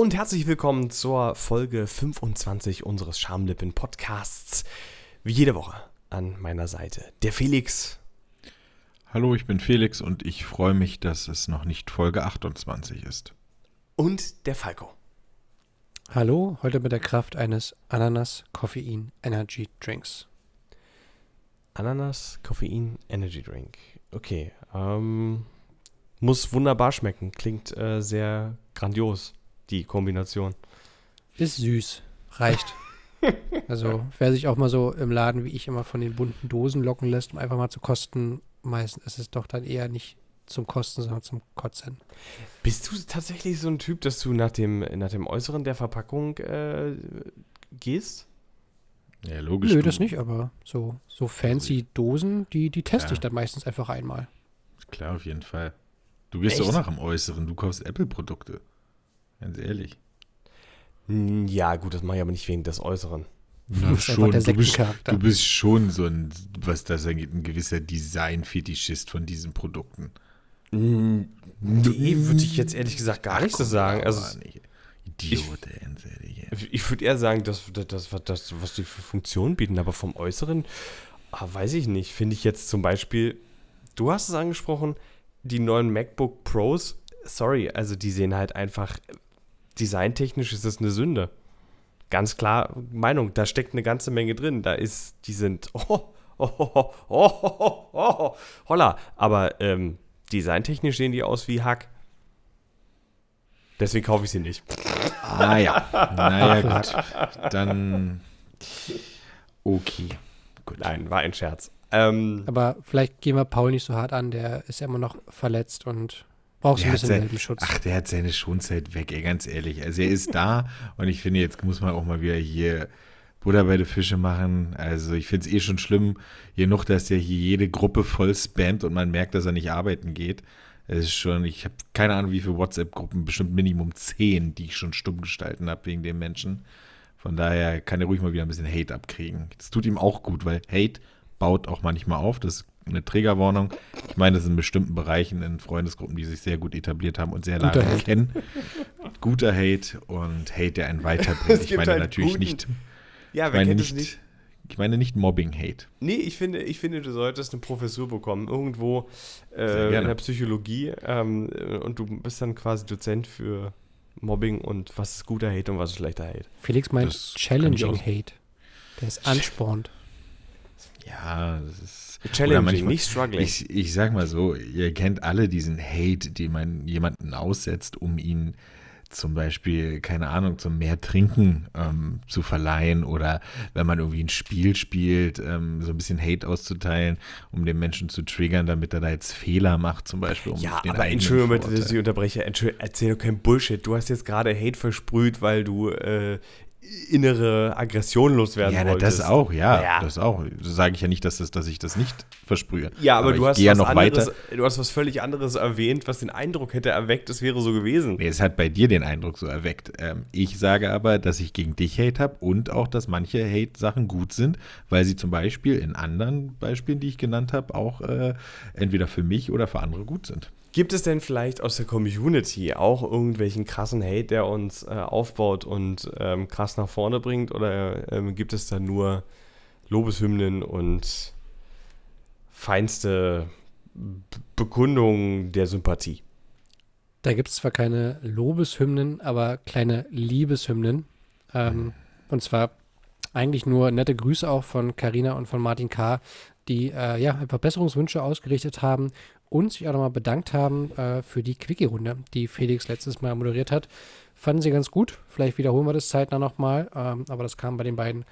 Und herzlich willkommen zur Folge 25 unseres Schamlippen Podcasts. Wie jede Woche an meiner Seite der Felix. Hallo, ich bin Felix und ich freue mich, dass es noch nicht Folge 28 ist. Und der Falco. Hallo, heute mit der Kraft eines Ananas Koffein Energy Drinks. Ananas Koffein Energy Drink. Okay, ähm, muss wunderbar schmecken. Klingt äh, sehr grandios, die Kombination. Ist süß. Reicht. also, wer sich auch mal so im Laden wie ich immer von den bunten Dosen locken lässt, um einfach mal zu kosten, meistens ist es doch dann eher nicht zum Kosten, sondern zum Kotzen. Bist du tatsächlich so ein Typ, dass du nach dem, nach dem Äußeren der Verpackung äh, gehst? Ja, logisch. Nö, das nicht, aber so, so fancy Dosen, die, die teste Ja. ich dann meistens einfach einmal. Klar, auf jeden Fall. Du gehst Echt? auch nach dem Äußeren. Du kaufst Apple-Produkte. Ganz ehrlich. Ja, gut, das mache ich aber nicht wegen des Äußeren. Na, der du, bist, du bist schon so ein, was das angeht, ein gewisser Design-Fetischist von diesen Produkten. Nee, würde ich jetzt ehrlich gesagt gar Ach, nicht so sagen. Also, nicht. Idiot, ey, ganz ehrlich. ey. ich würde eher sagen, dass das, das, was die für Funktionen bieten, aber vom Äußeren, ah, weiß ich nicht. Finde ich jetzt zum Beispiel, du hast es angesprochen, die neuen MacBook Pros, sorry, also die sehen halt einfach, designtechnisch ist das eine Sünde. Ganz klar, Meinung, da steckt eine ganze Menge drin. Da ist, die sind, oh, oh, oh, oh, oh, oh, oh, holla. Aber ähm, designtechnisch sehen die aus wie Hack. Deswegen kaufe ich sie nicht. Ah ja, naja gut. Dann okay. Gut. Nein, war ein Scherz. Ähm, Aber vielleicht gehen wir Paul nicht so hart an, der ist ja immer noch verletzt und braucht so Der ein bisschen sein- Welpenschutz. Ach, der hat seine Schonzeit weg, ey, ganz ehrlich. Also er ist da und ich finde, jetzt muss man auch mal wieder hier Butter bei den Fische machen. Also ich finde es eh schon schlimm, hier noch, dass der hier jede Gruppe voll spammt und man merkt, dass er nicht arbeiten geht. Es ist schon, ich habe keine Ahnung, wie viele WhatsApp-Gruppen, bestimmt Minimum zehn, die ich schon stumm gestalten habe wegen dem Menschen. Von daher kann er ruhig mal wieder ein bisschen Hate abkriegen. Das tut ihm auch gut, weil Hate baut auch manchmal auf. Das ist eine Trägerwarnung. Ich meine, das ist in bestimmten Bereichen in Freundesgruppen, die sich sehr gut etabliert haben und sehr Guter lange Hate. kennen. Guter Hate und Hate, der einen weiterbringt. Ich gibt meine natürlich guten- nicht, ja, ich wer meine nicht, nicht? ich meine nicht Mobbing-Hate. Nee, ich finde, ich finde, du solltest eine Professur bekommen, irgendwo äh, in der Psychologie ähm, äh, und du bist dann quasi Dozent für Mobbing und was ist guter Hate und was ist schlechter Hate. Felix meint Challenging. Hate. Der ist anspornt. Ja, das ist. Challenging, manchmal- nicht struggling. Ich, ich sag mal so, ihr kennt alle diesen Hate, den man jemanden aussetzt, um ihn zum Beispiel, keine Ahnung, zum mehr Trinken ähm, zu verleihen oder wenn man irgendwie ein Spiel spielt, ähm, so ein bisschen Hate auszuteilen, um den Menschen zu triggern, damit er da jetzt Fehler macht, zum Beispiel. Um ja, den aber Entschuldigung, bitte, dass ich unterbreche. Entschuldigung, erzähl doch kein Bullshit. Du hast jetzt gerade Hate versprüht, weil du äh, innere Aggression loswerden Ja, wolltest. das auch, ja, Ja. das auch. Sage ich ja nicht, dass, das, dass ich das nicht versprühe. Ja, aber, du ich hast gehe ja was noch anderes, weiter. du hast was völlig anderes erwähnt, was den Eindruck hätte erweckt, es wäre so gewesen. Nee, es hat bei dir den Eindruck so erweckt. Ähm, ich sage aber, dass ich gegen dich Hate habe und auch, dass manche Hate-Sachen gut sind, weil sie zum Beispiel in anderen Beispielen, die ich genannt habe, auch äh, entweder für mich oder für andere gut sind. Gibt es denn vielleicht aus der Community auch irgendwelchen krassen Hate, der uns äh, aufbaut und ähm, krass nach vorne bringt? Oder ähm, gibt es da nur Lobeshymnen und feinste Bekundungen der Sympathie? Da gibt es zwar keine Lobeshymnen, aber kleine Liebeshymnen. Ähm, und zwar eigentlich nur nette Grüße auch von Carina und von Martin K., die äh, ja einfach Besserungswünsche ausgerichtet haben und sich auch nochmal bedankt haben äh, für die Quickie-Runde, die Felix letztes Mal moderiert hat. Fanden sie ganz gut. Vielleicht wiederholen wir das zeitnah nochmal, ähm, aber das kam bei den beiden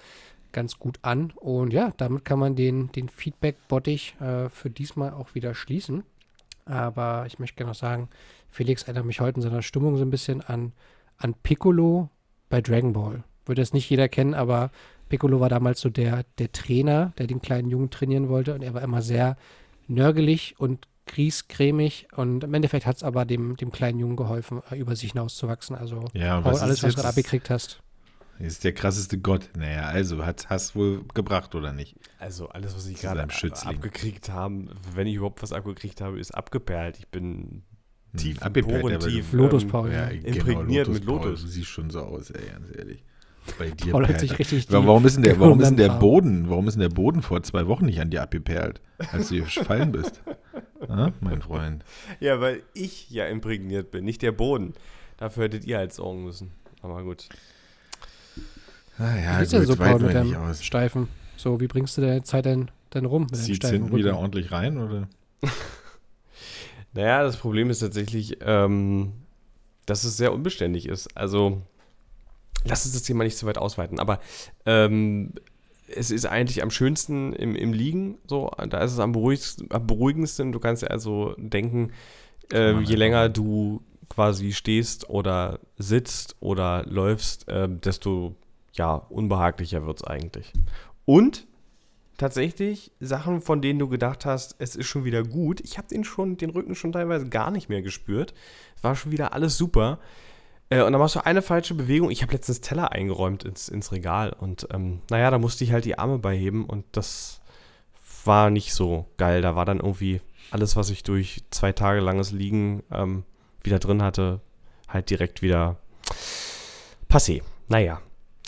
ganz gut an. Und ja, damit kann man den, den Feedback-Bottich äh, für diesmal auch wieder schließen. Aber ich möchte gerne noch sagen, Felix erinnert mich heute in seiner Stimmung so ein bisschen an, an Piccolo bei Dragon Ball. Würde es nicht jeder kennen, aber Piccolo war damals so der, der Trainer, der den kleinen Jungen trainieren wollte. Und er war immer sehr nörgelig und griesgrämig. Und im Endeffekt hat es aber dem, dem kleinen Jungen geholfen, äh, über sich hinauszuwachsen. Also Ja, Paul, was alles, was du gerade abgekriegt hast. Ist der krasseste Gott. Naja, also hat es wohl gebracht, oder nicht? Also alles, was ich gerade abgekriegt habe, wenn ich überhaupt was abgekriegt habe, ist abgeperlt. Ich bin tief, Abgepellt, bohrend aber du- tief. Lotus ähm, Paul. Ja, Ja. Imprägniert Lotus mit Paul, Lotus. Du siehst schon so aus, ey, ganz ehrlich. Bei dir Paul hat sich richtig Warum ist denn der, warum ist denn der. Boden, warum ist denn der Boden vor zwei Wochen nicht an dir abgeperlt, als du hier gefallen bist? Ah, mein Freund. Ja, weil ich ja imprägniert bin, nicht der Boden. Dafür hättet ihr halt sorgen müssen. Aber gut. Ah, Wie ja, gut, so, weit Paul, mit deinem aus. Steifen? So, wie bringst du deine Zeit denn, denn rum Zieht steifen hinten wieder ordentlich rein, oder? Naja, das Problem ist tatsächlich, ähm, dass es sehr unbeständig ist. Also, lass uns das Thema nicht zu weit ausweiten, aber ähm, es ist eigentlich am schönsten im, im Liegen so. Da ist es am, beruhigsten, am beruhigendsten. Du kannst ja also denken, äh, je länger du quasi stehst oder sitzt oder läufst, äh, desto ja, unbehaglicher wird es eigentlich. Und tatsächlich Sachen, von denen du gedacht hast, es ist schon wieder gut. Ich habe den schon, den Rücken schon teilweise gar nicht mehr gespürt. Es war schon wieder alles super. Äh, und dann machst du eine falsche Bewegung. Ich habe letztens Teller eingeräumt ins, ins Regal und ähm, naja, da musste ich halt die Arme beiheben und das war nicht so geil. Da war dann irgendwie alles, was ich durch zwei Tage langes Liegen ähm, wieder drin hatte, halt direkt wieder passé. Naja.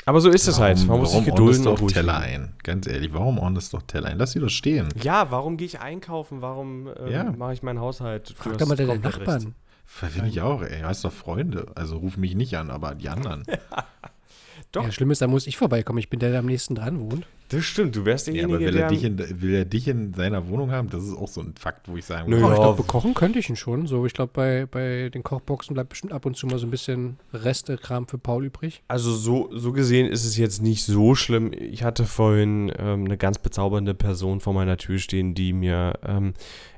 Aber so ist es halt. Man muss sich warum gedulden ordnest du und auch ruhig Teller ein? Ganz ehrlich, warum ordnest du doch Teller ein? Lass sie doch stehen. Ja, warum gehe ich einkaufen? Warum ähm, Ja. mache ich meinen Haushalt? Frag doch mal deine komplett recht. Finde ich auch, ey. Du hast doch Freunde. Also ruf mich nicht an, aber die anderen. Doch. Ja, schlimm ist, da muss ich vorbeikommen. Ich bin der, der am nächsten dran wohnt. Das stimmt, du wärst Ja, derjenige, aber will der... er, dich in, will er dich in seiner Wohnung haben? Das ist auch so ein Fakt, wo ich sagen Nö, würde. Oh, ich Ja. glaube, bekochen könnte ich ihn schon. So, ich glaube, bei, bei den Kochboxen bleibt bestimmt ab und zu mal so ein bisschen Restekram für Paul übrig. also so, so gesehen ist es jetzt nicht so schlimm. Ich hatte vorhin ähm, eine ganz bezaubernde Person vor meiner Tür stehen, die mir ähm,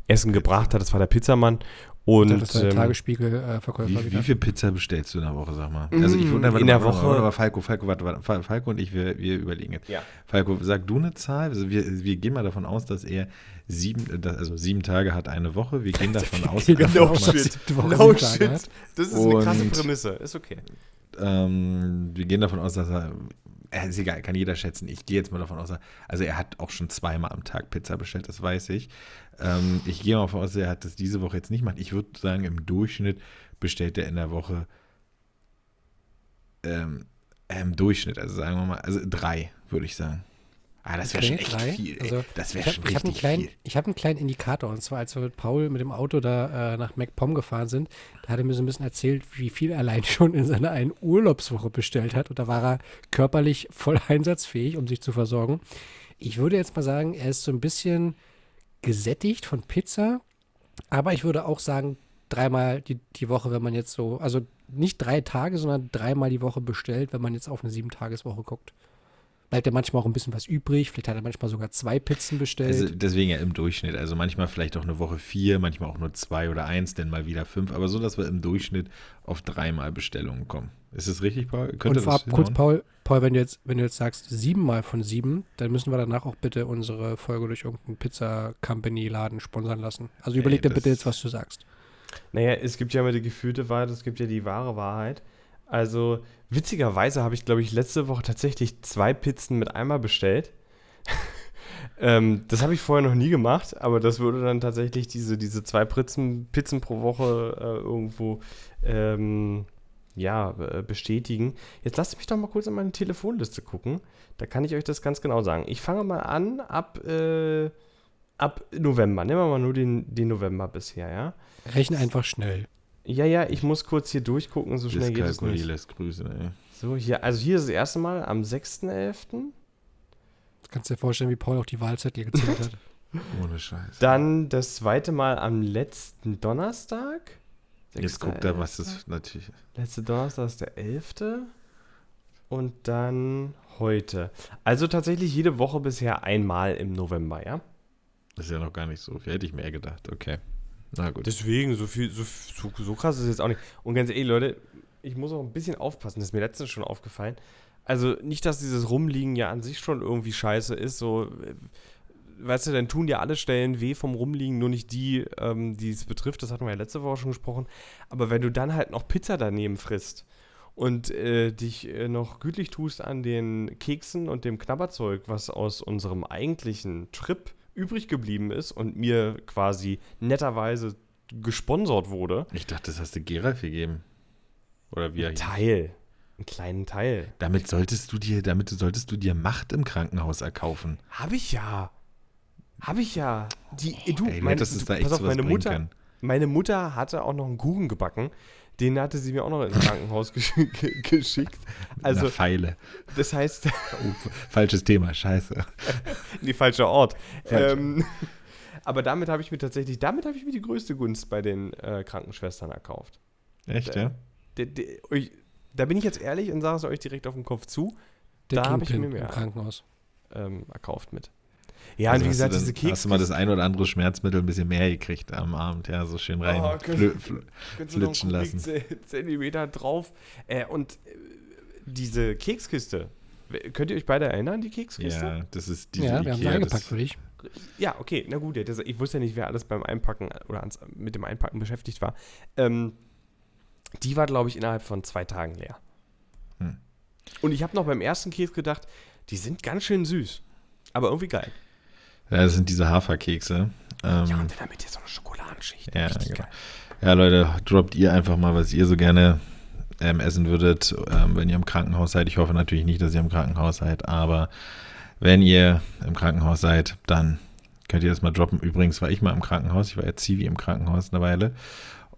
Essen gebracht hat. Das war der Pizzamann. Und Und, das war der ähm, Tagesspiegel-Verkäufer Wie, wieder. wie viel Pizza bestellst du in der Woche, sag mal? Also ich wundere in der Woche- Aber Falco, Falco, warte, warte, Fal- Falco und ich, wir, wir überlegen jetzt. Ja. Falco, sag du eine Zahl. Also wir, wir gehen mal davon aus, dass er sieben, äh, also sieben Tage hat eine Woche. Wir gehen davon aus, dass Woche No sieben Tage shit. hat. Das ist eine krasse Und- Prämisse. Ist okay. ähm, wir gehen davon aus, dass er, ist egal, kann jeder schätzen. Ich gehe jetzt mal davon aus, also er hat auch schon zweimal am Tag Pizza bestellt, das weiß ich. Ähm, ich gehe mal davon aus, er hat das diese Woche jetzt nicht gemacht. Ich würde sagen, im Durchschnitt bestellt er in der Woche ähm, äh, im Durchschnitt, also sagen wir mal, also drei, würde ich sagen. Ah, das wäre Okay, schon echt drei. viel. ey. Also, das Ich wäre habe schon hab einen, richtig kleinen- viel. ich hab einen kleinen Indikator. Und zwar, als wir mit Paul mit dem Auto da äh, nach MacPom gefahren sind, da hat er mir so ein bisschen erzählt, wie viel er allein schon in seiner einen Urlaubswoche bestellt hat. Und da war er körperlich voll einsatzfähig, um sich zu versorgen. Ich würde jetzt mal sagen, er ist so ein bisschen gesättigt von Pizza. Aber ich würde auch sagen, dreimal die, die Woche, wenn man jetzt so, also nicht drei Tage, sondern dreimal die Woche bestellt, wenn man jetzt auf eine Sieben-Tages-Woche guckt. Bleibt ja manchmal auch ein bisschen was übrig. Vielleicht hat er manchmal sogar zwei Pizzen bestellt. Also deswegen ja im Durchschnitt. Also manchmal vielleicht auch eine Woche vier, manchmal auch nur zwei oder eins, dann mal wieder fünf. Aber so, dass wir im Durchschnitt auf dreimal Bestellungen kommen. Ist das richtig, Paul? Könnte und das vorab kurz? Paul, Paul, wenn du jetzt, wenn du jetzt sagst siebenmal von sieben, dann müssen wir danach auch bitte unsere Folge durch irgendeinen Pizza-Company-Laden sponsern lassen. Also überleg Ey, dir bitte jetzt, was du sagst. Naja, es gibt ja immer die gefühlte Wahrheit, es gibt ja die wahre Wahrheit. Also, witzigerweise habe ich, glaube ich, letzte Woche tatsächlich zwei Pizzen mit einmal bestellt. ähm, das habe ich vorher noch nie gemacht, aber das würde dann tatsächlich diese, diese zwei Pizzen, Pizzen pro Woche äh, irgendwo ähm, ja, äh, bestätigen. Jetzt lasst mich doch mal kurz in meine Telefonliste gucken. Da kann ich euch das ganz genau sagen. Ich fange mal an ab, äh, ab November. Nehmen wir mal nur den, den November bisher, ja? Rechne einfach schnell. Ja, ja, ich muss kurz hier durchgucken, so schnell geht es nicht. lässt Grüße, ey. So, hier, also hier ist das erste Mal am 6.11. Du kannst dir vorstellen, wie Paul auch die Wahlzettel gezählt hat. Ohne Scheiß. Dann das zweite Mal am letzten Donnerstag. Jetzt guckt er, was das natürlich ist. Letzte Donnerstag ist der 11. Und dann heute. Also tatsächlich jede Woche bisher einmal im November, ja? Das ist ja noch gar nicht so viel. Hätte ich mehr gedacht. Okay. Na gut. Deswegen, so viel, so, so, so krass ist es jetzt auch nicht. Und ganz ehrlich, Leute, ich muss auch ein bisschen aufpassen, das ist mir letztens schon aufgefallen. Also nicht, dass dieses Rumliegen ja an sich schon irgendwie scheiße ist, so, äh, weißt du, dann tun dir alle Stellen weh vom Rumliegen, nur nicht die, ähm, die es betrifft, das hatten wir ja letzte Woche schon gesprochen. Aber wenn du dann halt noch Pizza daneben frisst und äh, dich äh, noch gütlich tust an den Keksen und dem Knabberzeug, was aus unserem eigentlichen Trip übrig geblieben ist und mir quasi netterweise gesponsert wurde. Ich dachte, das hast du Geralf gegeben. Oder wie er Ein. Teil. Einen kleinen Teil. Damit solltest du dir, damit solltest du dir Macht im Krankenhaus erkaufen. Habe ich ja. Habe ich ja. Die, du, Ey, du mein, du, da echt pass auf, meine Mutter, können. meine Mutter hatte auch noch einen Kuchen gebacken. Den hatte sie mir auch noch ins Krankenhaus gesch ge- geschickt. Also, Also, Pfeile. das heißt, Oh, falsches Thema, scheiße. die falsche Ort. Falsch. Ähm, aber damit habe ich mir tatsächlich, damit habe ich mir die größte Gunst bei den äh, Krankenschwestern erkauft. Echt, ja? De, euch, da bin ich jetzt ehrlich und sage es euch direkt auf den Kopf zu, Der Da hab ich Kingpin mir mehr- im Krankenhaus. ähm, erkauft mit. Ja, Also und wie gesagt, du diese dann, Keks. Hast du mal das ein oder andere Schmerzmittel ein bisschen mehr gekriegt am Abend, ja, so schön rein. Oh, flö, Gott. flö, einen flitschen lassen. Zentimeter drauf. Äh, und äh, diese Kekskiste. Könnt ihr euch beide erinnern, die Kekskiste? ja, das ist diese Ja, wir haben sie eingepackt für dich. Ja, okay, na gut. ich wusste ja nicht, wer alles beim Einpacken oder ans, mit dem Einpacken beschäftigt war. Ähm, die war, glaube ich, innerhalb von zwei Tagen leer. Hm. Und ich habe noch beim ersten Keks gedacht, die sind ganz schön süß. Aber irgendwie geil. Ja, das sind diese Haferkekse. Ähm, Ja, und dann mit dir so eine Schokoladenschicht. Ja, Richtig genau. geil. Ja, Leute, droppt ihr einfach mal, was ihr so gerne ähm, essen würdet, ähm, wenn ihr im Krankenhaus seid. Ich hoffe natürlich nicht, dass ihr im Krankenhaus seid, aber wenn ihr im Krankenhaus seid, dann könnt ihr das mal droppen. Übrigens war ich mal im Krankenhaus, ich war ja Zivi im Krankenhaus eine Weile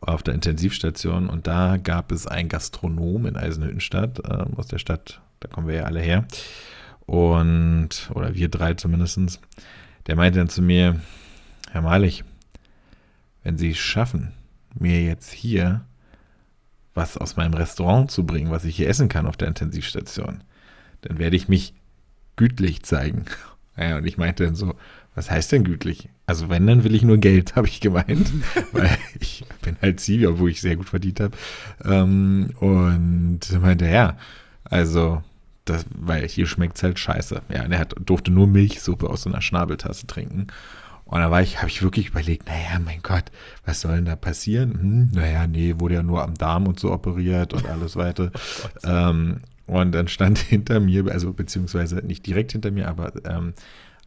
auf der Intensivstation und da gab es einen Gastronom in Eisenhüttenstadt, ähm, aus der Stadt, da kommen wir ja alle her. Und, oder wir drei zumindestens der meinte dann zu mir, Herr Malich, wenn Sie es schaffen, mir jetzt hier was aus meinem Restaurant zu bringen, was ich hier essen kann auf der Intensivstation, dann werde ich mich gütlich zeigen. Ja, und ich meinte dann so, was heißt denn gütlich? Also wenn, dann will ich nur Geld, habe ich gemeint, weil ich bin halt Zivi, obwohl ich sehr gut verdient habe. Ähm, und er meinte, ja, also, das, weil hier schmeckt es halt scheiße. Ja, und er hat, durfte nur Milchsuppe aus so einer Schnabeltasse trinken. Und da war ich, habe ich wirklich überlegt, naja, mein Gott, was soll denn da passieren? Hm, naja, nee, wurde ja nur am Darm und so operiert und alles weiter. ähm, und dann stand hinter mir, also beziehungsweise nicht direkt hinter mir, aber ähm,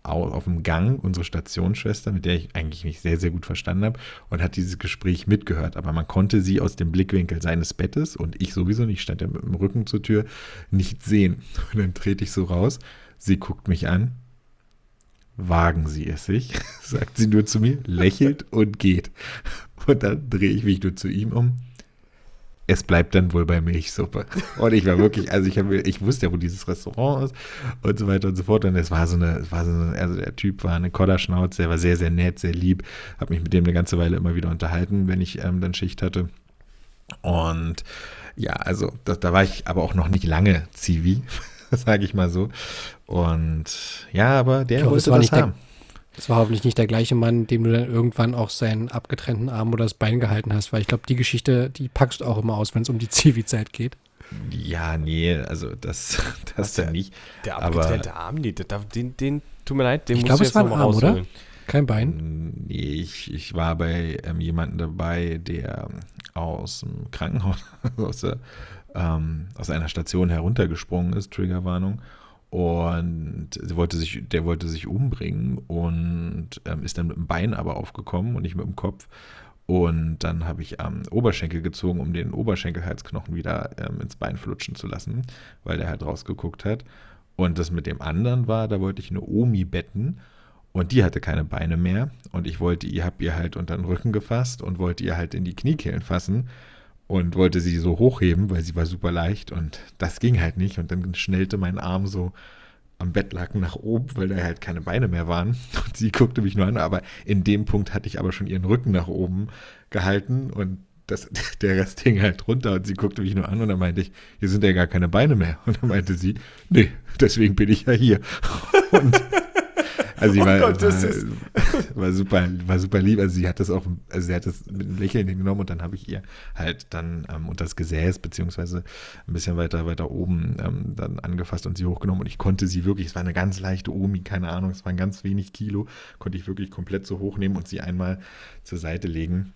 auf dem Gang unsere Stationsschwester, mit der ich eigentlich mich sehr, sehr gut verstanden habe und hat dieses Gespräch mitgehört. Aber man konnte sie aus dem Blickwinkel seines Bettes und ich sowieso nicht, stand ja mit dem Rücken zur Tür, nicht sehen. Und dann trete ich so raus, sie guckt mich an, wagen Sie es sich, sagt sie nur zu mir, lächelt und geht. Und dann drehe ich mich nur zu ihm um. Es bleibt dann wohl bei Milchsuppe. Und ich war wirklich, also ich, habe, ich wusste ja, wo dieses Restaurant ist und so weiter und so fort. Und es war so eine, es war so eine also der Typ war eine Kodderschnauze, der war sehr, sehr nett, sehr lieb. Habe mich mit dem eine ganze Weile immer wieder unterhalten, wenn ich ähm, dann Schicht hatte. Und ja, also da, da war ich aber auch noch nicht lange Zivi, sage ich mal so. Und ja, aber der es wollte war das nicht der- haben. Das war hoffentlich nicht der gleiche Mann, dem du dann irgendwann auch seinen abgetrennten Arm oder das Bein gehalten hast, weil ich glaube, die Geschichte, die packst du auch immer aus, wenn es um die Zivi-Zeit geht. Ja, nee, also das, das der- nicht. Der Aber- abgetrennte Arm, nee, den, den, tut mir leid, den Ich musst glaube, du es jetzt war ein noch mal Arm, oder? rausholen. Kein Bein. Nee, ich, ich war bei ähm, jemandem dabei, der aus dem Krankenhaus, aus, der, ähm, aus einer Station heruntergesprungen ist, Triggerwarnung. Und sie wollte sich, der wollte sich umbringen und ähm, ist dann mit dem Bein aber aufgekommen und nicht mit dem Kopf. Und dann habe ich am Oberschenkel gezogen, um den Oberschenkelhalsknochen wieder ähm, ins Bein flutschen zu lassen, weil der halt rausgeguckt hat. Und das mit dem anderen war, da wollte ich eine Omi betten und die hatte keine Beine mehr. Und ich wollte ihr, habe ihr halt unter den Rücken gefasst und wollte ihr halt in die Kniekehlen fassen und wollte sie so hochheben, weil sie war super leicht und das ging halt nicht. Und dann schnellte mein Arm so am Bettlaken nach oben, weil da halt keine Beine mehr waren. Und sie guckte mich nur an, aber in dem Punkt hatte ich aber schon ihren Rücken nach oben gehalten und das, der Rest hing halt runter und sie guckte mich nur an und dann meinte ich, hier sind ja gar keine Beine mehr. Und dann meinte sie, nee, deswegen bin ich ja hier. Und also sie Oh war, Gott, das war, ist- war super, war super lieb. Also sie hat das auch, also sie hat das mit einem Lächeln genommen und dann habe ich ihr halt dann ähm, unter das Gesäß beziehungsweise ein bisschen weiter weiter oben ähm, dann angefasst und sie hochgenommen und ich konnte sie wirklich, es war eine ganz leichte Omi, keine Ahnung, es waren ganz wenig Kilo, konnte ich wirklich komplett so hochnehmen und sie einmal zur Seite legen.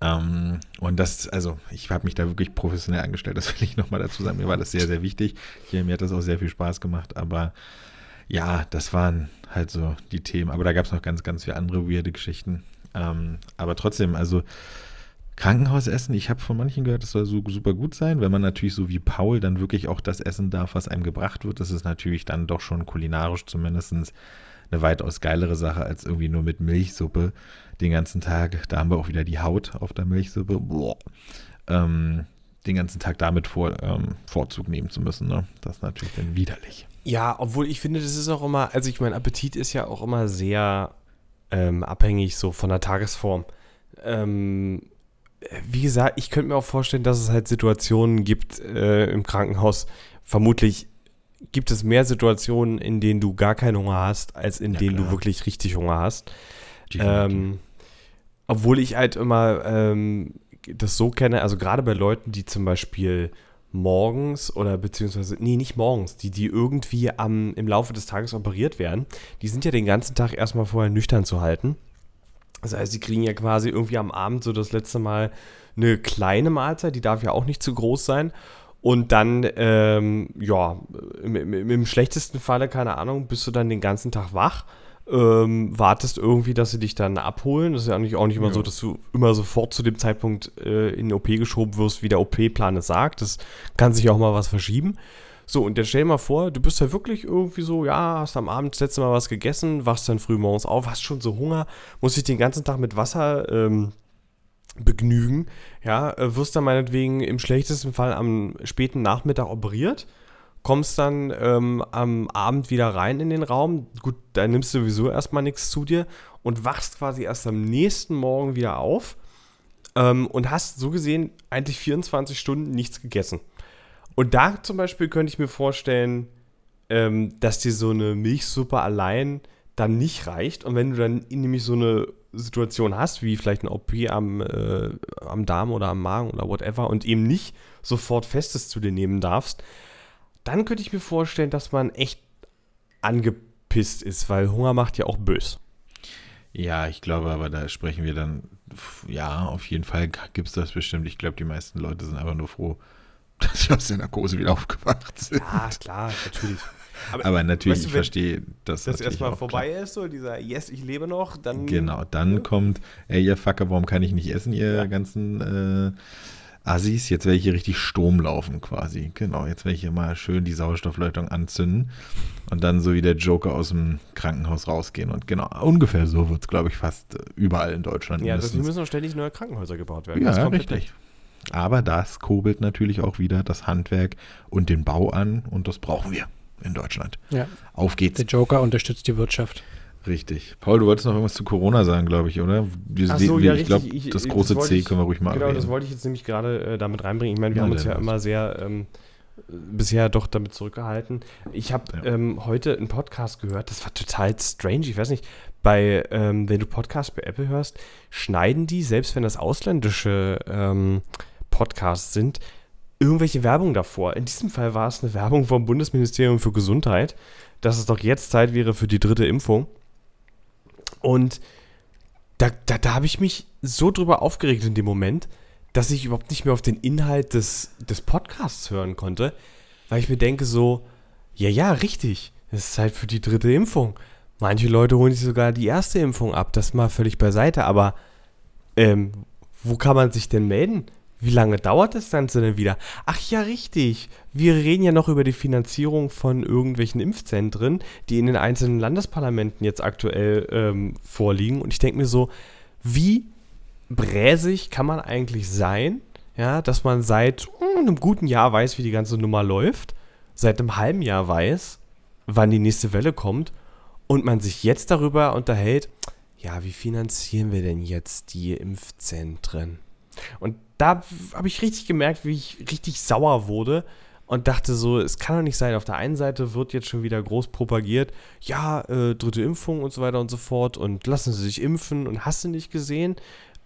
Ähm, und das, also ich habe mich da wirklich professionell angestellt, das will ich nochmal dazu sagen. Mir war das sehr, sehr wichtig. Hier, mir hat das auch sehr viel Spaß gemacht, aber ja, das waren halt so die Themen. Aber da gab es noch ganz, ganz viele andere weirde Geschichten. Ähm, aber trotzdem, also Krankenhausessen, ich habe von manchen gehört, das soll so super gut sein. Wenn man natürlich so wie Paul dann wirklich auch das essen darf, was einem gebracht wird, das ist natürlich dann doch schon kulinarisch zumindest eine weitaus geilere Sache als irgendwie nur mit Milchsuppe den ganzen Tag. Da haben wir auch wieder die Haut auf der Milchsuppe. Ähm, den ganzen Tag damit vor, ähm, Vorzug nehmen zu müssen. Ne? Das ist natürlich dann widerlich. Ja, obwohl ich finde, das ist auch immer, also ich meine, Appetit ist ja auch immer sehr ähm, abhängig so von der Tagesform. Ähm, wie gesagt, ich könnte mir auch vorstellen, dass es halt Situationen gibt äh, im Krankenhaus. Vermutlich gibt es mehr Situationen, in denen du gar keinen Hunger hast, als in ja, denen klar. du wirklich richtig Hunger hast. Ähm, obwohl ich halt immer ähm, das so kenne, also gerade bei Leuten, die zum Beispiel morgens oder beziehungsweise, nee, nicht morgens, die, die irgendwie am, im Laufe des Tages operiert werden, die sind ja den ganzen Tag erstmal vorher nüchtern zu halten. Das heißt, sie kriegen ja quasi irgendwie am Abend so das letzte Mal eine kleine Mahlzeit, die darf ja auch nicht zu groß sein. Und dann, ähm, ja, im, im, im, schlechtesten Falle, keine Ahnung, bist du dann den ganzen Tag wach, ähm, wartest irgendwie, dass sie dich dann abholen. Das ist ja eigentlich auch nicht immer ja. so, dass du immer sofort zu dem Zeitpunkt äh, in die OP geschoben wirst, wie der OP-Plan es sagt. Das kann sich auch mal was verschieben. So, und jetzt stell dir mal vor, du bist ja wirklich irgendwie so, ja, hast am Abend das letzte Mal was gegessen, wachst dann früh morgens auf, hast schon so Hunger, musst dich den ganzen Tag mit Wasser ähm, begnügen, ja, äh, wirst dann meinetwegen im schlechtesten Fall am späten Nachmittag operiert, kommst dann ähm, am Abend wieder rein in den Raum, gut, da nimmst du sowieso erstmal nichts zu dir und wachst quasi erst am nächsten Morgen wieder auf ähm, und hast so gesehen eigentlich 24 Stunden nichts gegessen. Und da zum Beispiel könnte ich mir vorstellen, ähm, dass dir so eine Milchsuppe allein dann nicht reicht. Und wenn du dann nämlich so eine Situation hast, wie vielleicht eine OP am, äh, am Darm oder am Magen oder whatever, und eben nicht sofort Festes zu dir nehmen darfst, dann könnte ich mir vorstellen, dass man echt angepisst ist, weil Hunger macht ja auch bös. Ja, ich glaube aber, da sprechen wir dann, ja, auf jeden Fall gibt es das bestimmt. Ich glaube, die meisten Leute sind einfach nur froh, dass sie aus der Narkose wieder aufgewacht sind. Ja, klar, natürlich. Aber, aber natürlich, weißt du, ich verstehe das. Dass erstmal vorbei klar. ist, so dieser Yes, ich lebe noch, dann. Genau, dann ja. kommt, ey, ihr Fucker, warum kann ich nicht essen, ihr ja. ganzen äh, Assis? Jetzt werde ich hier richtig Sturm laufen, quasi. Genau, jetzt werde ich hier mal schön die Sauerstoffleuchtung anzünden und dann so wie der Joker aus dem Krankenhaus rausgehen. Und genau, ungefähr so wird es, glaube ich, fast überall in Deutschland. Ja, deswegen müssen auch ständig neue Krankenhäuser gebaut werden. Ja, richtig. Aber das kurbelt natürlich auch wieder das Handwerk und den Bau an und das brauchen wir in Deutschland. Ja. Auf geht's. Der Joker unterstützt die Wirtschaft. Richtig. Paul, du wolltest noch irgendwas zu Corona sagen, glaube ich, oder? Wir, Ach so, ja, ich glaube, das große das C können wir ruhig mal Genau, erwähnen. das wollte ich jetzt nämlich gerade äh, damit reinbringen. Ich meine, wir ja, haben uns ja immer sehr ähm, bisher doch damit zurückgehalten. Ich habe ja. ähm, heute einen Podcast gehört, das war total strange. Ich weiß nicht, bei, ähm, wenn du Podcasts bei Apple hörst, schneiden die, selbst wenn das ausländische ähm, Podcasts sind, irgendwelche Werbung davor. In diesem Fall war es eine Werbung vom Bundesministerium für Gesundheit, dass es doch jetzt Zeit wäre für die dritte Impfung. Und da, da, da habe ich mich so drüber aufgeregt in dem Moment, dass ich überhaupt nicht mehr auf den Inhalt des, des Podcasts hören konnte, weil ich mir denke so, ja, ja, richtig, es ist Zeit für die dritte Impfung. Manche Leute holen sich sogar die erste Impfung ab, das mal völlig beiseite, aber ähm, wo kann man sich denn melden? Wie lange dauert das Ganze denn wieder? Ach ja, richtig. Wir reden ja noch über die Finanzierung von irgendwelchen Impfzentren, die in den einzelnen Landesparlamenten jetzt aktuell ähm, vorliegen. Und ich denke mir so, wie bräsig kann man eigentlich sein, ja, dass man seit mm, einem guten Jahr weiß, wie die ganze Nummer läuft, seit einem halben Jahr weiß, wann die nächste Welle kommt und man sich jetzt darüber unterhält, ja, wie finanzieren wir denn jetzt die Impfzentren? Und da habe ich richtig gemerkt, wie ich richtig sauer wurde und dachte so, es kann doch nicht sein. Auf der einen Seite wird jetzt schon wieder groß propagiert, ja, äh, dritte Impfung und so weiter und so fort und lassen Sie sich impfen und hast du nicht gesehen.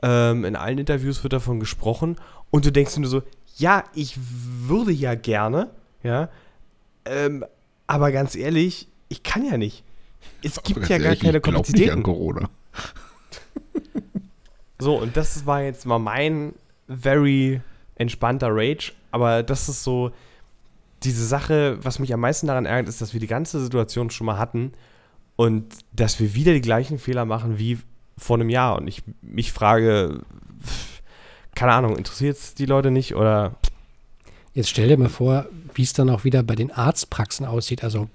Ähm, in allen Interviews wird davon gesprochen und du denkst nur so, ja, ich würde ja gerne, ja, ähm, aber ganz ehrlich, ich kann ja nicht. Es gibt ja gar ehrlich, keine Kapazitäten. Nicht an Corona. so, und das war jetzt mal mein very entspannter Rage, aber das ist so diese Sache, was mich am meisten daran ärgert, ist, dass wir die ganze Situation schon mal hatten und dass wir wieder die gleichen Fehler machen wie vor einem Jahr. Und ich mich frage, keine Ahnung, interessiert es die Leute nicht oder? Jetzt stell dir mal vor, wie es dann auch wieder bei den Arztpraxen aussieht. Also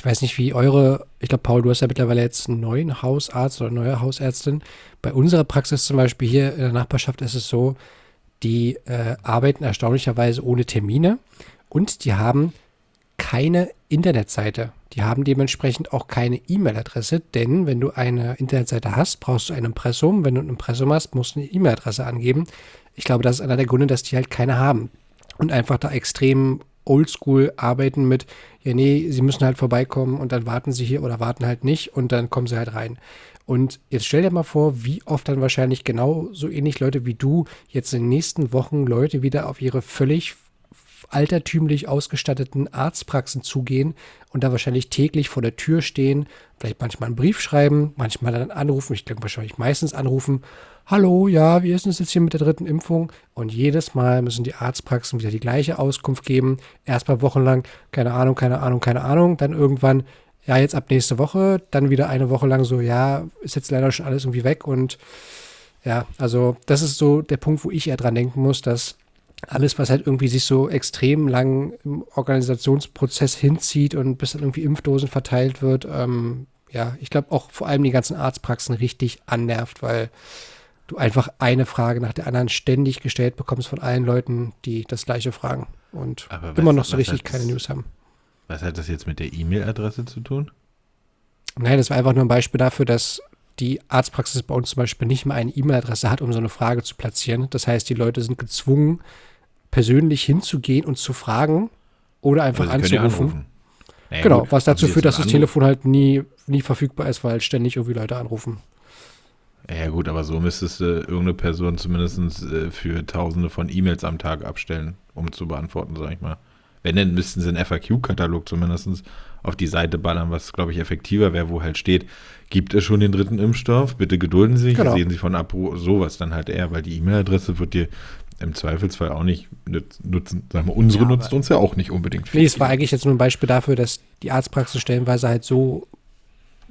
ich weiß nicht, wie eure, ich glaube, Paul, du hast ja mittlerweile jetzt einen neuen Hausarzt oder neue Hausärztin. Bei unserer Praxis zum Beispiel hier in der Nachbarschaft ist es so, die äh, arbeiten erstaunlicherweise ohne Termine und die haben keine Internetseite. Die haben dementsprechend auch keine E-Mail-Adresse, denn wenn du eine Internetseite hast, brauchst du ein Impressum. Wenn du ein Impressum hast, musst du eine E-Mail-Adresse angeben. Ich glaube, das ist einer der Gründe, dass die halt keine haben und einfach da extrem oldschool arbeiten mit, ja, nee, sie müssen halt vorbeikommen und dann warten sie hier oder warten halt nicht und dann kommen sie halt rein. Und jetzt stell dir mal vor, wie oft dann wahrscheinlich genau so ähnlich Leute wie du jetzt in den nächsten Wochen Leute wieder auf ihre völlig altertümlich ausgestatteten Arztpraxen zugehen und da wahrscheinlich täglich vor der Tür stehen, vielleicht manchmal einen Brief schreiben, manchmal dann anrufen, ich denke wahrscheinlich meistens anrufen hallo, ja, wie ist es jetzt hier mit der dritten Impfung? Und jedes Mal müssen die Arztpraxen wieder die gleiche Auskunft geben. Erstmal wochenlang, keine Ahnung, keine Ahnung, keine Ahnung. Dann irgendwann, ja, jetzt ab nächste Woche. Dann wieder eine Woche lang so, ja, ist jetzt leider schon alles irgendwie weg. Und ja, also das ist so der Punkt, wo ich eher dran denken muss, dass alles, was halt irgendwie sich so extrem lang im Organisationsprozess hinzieht und bis dann irgendwie Impfdosen verteilt wird, ähm, ja, ich glaube auch vor allem die ganzen Arztpraxen richtig annervt, weil du einfach eine Frage nach der anderen ständig gestellt bekommst von allen Leuten, die das gleiche fragen und was, immer noch so richtig keine News haben. Was hat das jetzt mit der E-Mail-Adresse zu tun? Nein, das war einfach nur ein Beispiel dafür, dass die Arztpraxis bei uns zum Beispiel nicht mal eine E-Mail-Adresse hat, um so eine Frage zu platzieren. Das heißt, die Leute sind gezwungen, persönlich hinzugehen und zu fragen oder einfach anzurufen. Ja naja, genau, gut, was dazu führt, dass das Telefon halt nie, nie verfügbar ist, weil ständig irgendwie Leute anrufen. Ja gut, aber so müsstest du irgendeine Person zumindest äh, für tausende von E-Mails am Tag abstellen, um zu beantworten, sag ich mal. Wenn, dann müssten sie einen FAQ-Katalog zumindest auf die Seite ballern, was, glaube ich, effektiver wäre, wo halt steht, gibt es schon den dritten Impfstoff? Bitte gedulden Sie sich, genau. sehen Sie von Abruf, sowas dann halt eher, weil die E-Mail-Adresse wird dir im Zweifelsfall auch nicht nutzen. Sagen wir, unsere ja, nutzt uns ja auch nicht unbedingt viel. Nee, es war eigentlich jetzt nur ein Beispiel dafür, dass die Arztpraxis stellenweise halt so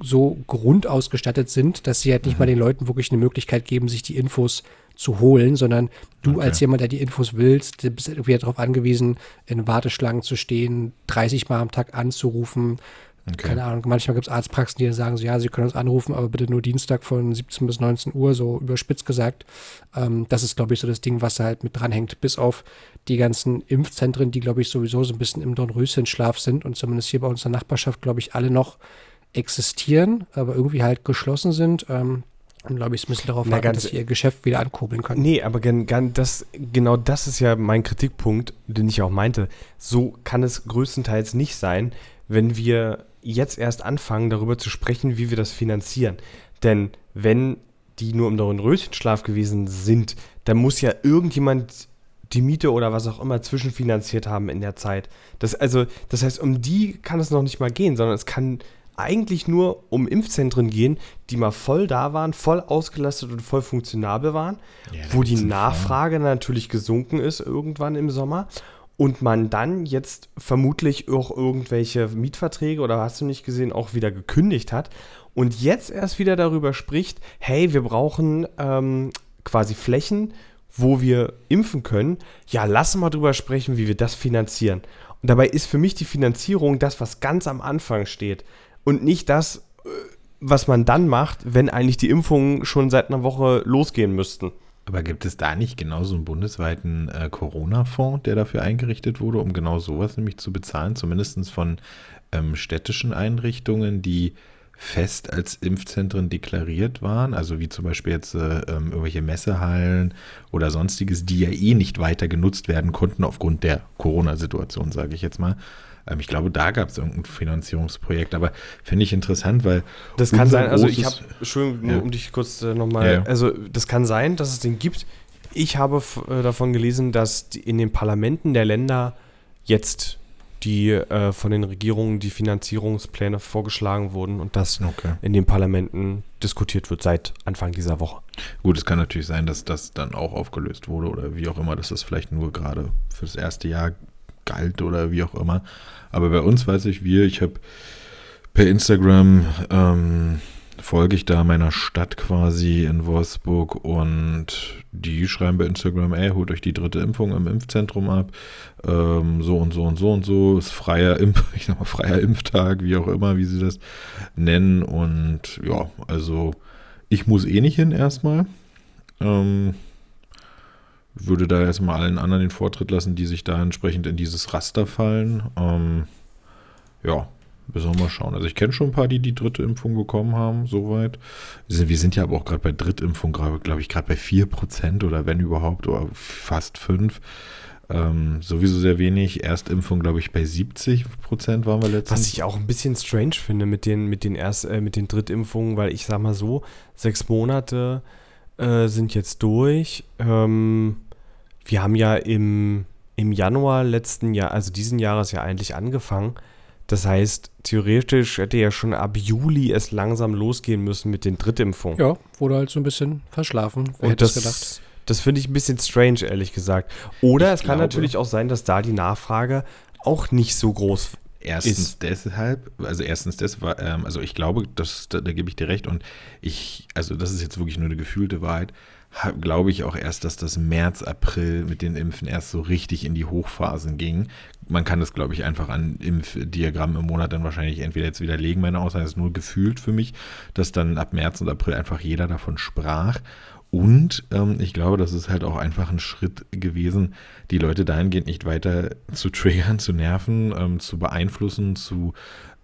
so grundausgestattet sind, dass sie halt nicht mhm. mal den Leuten wirklich eine Möglichkeit geben, sich die Infos zu holen, sondern du okay. als jemand, der die Infos willst, bist irgendwie darauf angewiesen, in Warteschlangen zu stehen, 30 Mal am Tag anzurufen. Okay. Keine Ahnung, manchmal gibt es Arztpraxen, die dann sagen so, ja, sie können uns anrufen, aber bitte nur Dienstag von 17 bis 19 Uhr, so überspitzt gesagt. Ähm, das ist, glaube ich, so das Ding, was da halt mit dranhängt, bis auf die ganzen Impfzentren, die, glaube ich, sowieso so ein bisschen im Dornröschen-Schlaf sind und zumindest hier bei uns in der Nachbarschaft, glaube ich, alle noch existieren, aber irgendwie halt geschlossen sind. Ähm, und glaube ich, es müssen darauf warten, dass sie ihr Geschäft wieder ankurbeln können. Nee, aber das, genau das ist ja mein Kritikpunkt, den ich auch meinte. So kann es größtenteils nicht sein, wenn wir jetzt erst anfangen, darüber zu sprechen, wie wir das finanzieren. Denn wenn die nur im Dornröschenschlaf gewesen sind, dann muss ja irgendjemand die Miete oder was auch immer zwischenfinanziert haben in der Zeit. Das, also, das heißt, um die kann es noch nicht mal gehen, sondern es kann eigentlich nur um Impfzentren gehen, die mal voll da waren, voll ausgelastet und voll funktionabel waren, ja, wo die Nachfrage Fall. natürlich gesunken ist irgendwann im Sommer und man dann jetzt vermutlich auch irgendwelche Mietverträge oder hast du nicht gesehen, auch wieder gekündigt hat und jetzt erst wieder darüber spricht, hey, wir brauchen ähm, quasi Flächen, wo wir impfen können. Ja, lass mal drüber sprechen, wie wir das finanzieren. Und dabei ist für mich die Finanzierung das, was ganz am Anfang steht und nicht das, äh, was man dann macht, wenn eigentlich die Impfungen schon seit einer Woche losgehen müssten. Aber gibt es da nicht genauso einen bundesweiten äh, Corona-Fonds, der dafür eingerichtet wurde, um genau sowas nämlich zu bezahlen, zumindest von ähm, städtischen Einrichtungen, die fest als Impfzentren deklariert waren, also wie zum Beispiel jetzt äh, ähm, irgendwelche Messehallen oder sonstiges, die ja eh nicht weiter genutzt werden konnten aufgrund der Corona-Situation, sage ich jetzt mal. Ähm, ich glaube, da gab es irgendein Finanzierungsprojekt, aber finde ich interessant, weil. Das kann sein, also ich habe, Entschuldigung, nur ja. um dich kurz äh, nochmal, ja. also das kann sein, dass es den gibt. Ich habe äh, davon gelesen, dass in den Parlamenten der Länder jetzt die äh, von den Regierungen die Finanzierungspläne vorgeschlagen wurden und das okay. in den Parlamenten diskutiert wird seit Anfang dieser Woche. Gut, es kann natürlich sein, dass das dann auch aufgelöst wurde oder wie auch immer, dass das vielleicht nur gerade für das erste Jahr galt oder wie auch immer. Aber bei uns weiß ich, wir, ich habe per Instagram ähm, folge ich da meiner Stadt quasi in Wolfsburg und die schreiben bei Instagram, ey, holt euch die dritte Impfung im Impfzentrum ab. Ähm, so und so und so und so ist freier Impf, ich sag mal, freier Impftag, wie auch immer, wie sie das nennen. Und ja, also ich muss eh nicht hin erstmal. Ähm, würde da erstmal allen anderen den Vortritt lassen, die sich da entsprechend in dieses Raster fallen. Ähm, ja, müssen wir mal schauen. Also ich kenne schon ein paar, die die dritte Impfung bekommen haben, soweit. Wir sind ja aber auch gerade bei Drittimpfung, glaube ich, gerade bei 4% oder wenn überhaupt, oder fast 5%. Ähm, sowieso sehr wenig. Erstimpfung, glaube ich, bei 70% waren wir letztens. Was ich auch ein bisschen strange finde mit den, mit den, Erst, äh, mit den Drittimpfungen, weil ich sag mal so, sechs Monate äh, sind jetzt durch. Ähm, wir haben ja im, im Januar letzten Jahr, also diesen Jahres ja eigentlich angefangen. Das heißt, theoretisch hätte ja schon ab Juli es langsam losgehen müssen mit den Drittimpfungen. Ja, wurde halt so ein bisschen verschlafen. Wer Und hätte das, gedacht? Das finde ich ein bisschen strange, ehrlich gesagt. Oder ich es kann glaube, natürlich auch sein, dass da die Nachfrage auch nicht so groß Erstens ist. deshalb, also erstens das ähm, also ich glaube, das, da, da gebe ich dir recht und ich, also das ist jetzt wirklich nur eine gefühlte Wahrheit, glaube ich auch erst, dass das März, April mit den Impfen erst so richtig in die Hochphasen ging. Man kann das, glaube ich, einfach an Impfdiagrammen im Monat dann wahrscheinlich entweder jetzt widerlegen. Meine Aussage ist nur gefühlt für mich, dass dann ab März und April einfach jeder davon sprach. Und ähm, ich glaube, das ist halt auch einfach ein Schritt gewesen, die Leute dahingehend nicht weiter zu triggern, zu nerven, ähm, zu beeinflussen, zu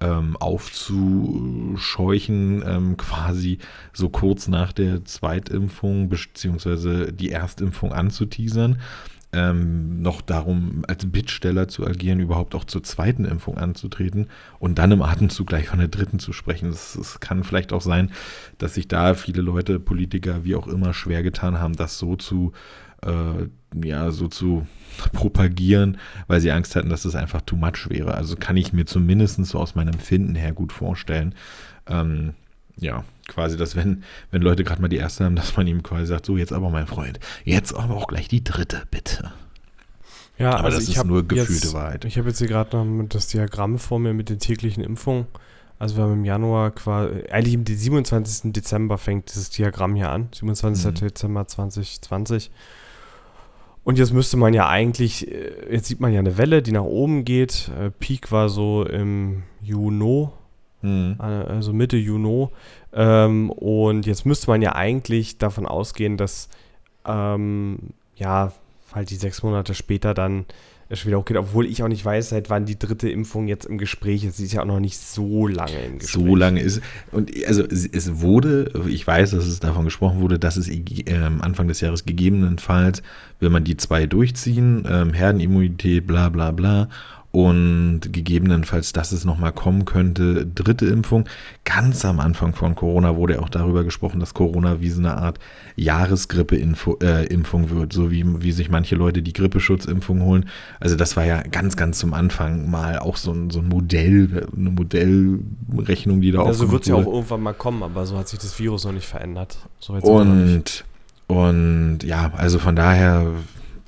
ähm, aufzuscheuchen, ähm, quasi so kurz nach der Zweitimpfung beziehungsweise die Erstimpfung anzuteasern. Ähm, noch darum, als Bittsteller zu agieren, überhaupt auch zur zweiten Impfung anzutreten und dann im Atemzug gleich von der dritten zu sprechen. Es kann vielleicht auch sein, dass sich da viele Leute, Politiker, wie auch immer, schwer getan haben, das so zu äh, ja, so zu propagieren, weil sie Angst hatten, dass das einfach too much wäre. Also kann ich mir zumindest so aus meinem Empfinden her gut vorstellen. Ähm, ja, quasi, dass wenn, wenn Leute gerade mal die erste haben, dass man ihm quasi sagt, so jetzt aber mein Freund, jetzt aber auch gleich die dritte, bitte. Ja, aber also das ist nur gefühlte jetzt, Wahrheit. Ich habe jetzt hier gerade noch das Diagramm vor mir mit den täglichen Impfungen. Also wir haben im Januar quasi, eigentlich im 27. Dezember fängt dieses Diagramm hier an, 27. Mhm. Dezember 2020. Und jetzt müsste man ja eigentlich, äh, jetzt sieht man ja eine Welle, die nach oben geht. Äh, Peak war so im Juni, mhm. Äh, also Mitte Juni. Ähm, und jetzt müsste man ja eigentlich davon ausgehen, dass ähm, ja halt die sechs Monate später dann schon wieder hochgeht, obwohl ich auch nicht weiß, seit wann die dritte Impfung jetzt im Gespräch ist. Sie ist ja auch noch nicht so lange im Gespräch. So lange ist und also es wurde, ich weiß, dass es davon gesprochen wurde, dass es äh, Anfang des Jahres gegebenenfalls, wenn man die zwei durchziehen, ähm, Herdenimmunität, bla bla bla und gegebenenfalls, dass es nochmal kommen könnte, dritte Impfung. Ganz am Anfang von Corona wurde auch darüber gesprochen, dass Corona wie so eine Art Jahresgrippe-Impfung äh, wird, so wie, wie sich manche Leute die Grippeschutzimpfung holen. Also das war ja ganz, ganz zum Anfang mal auch so ein, so ein Modell, eine Modellrechnung, die da auch. Also wird es ja auch irgendwann mal kommen, aber so hat sich das Virus noch nicht verändert. So und, und ja, also von daher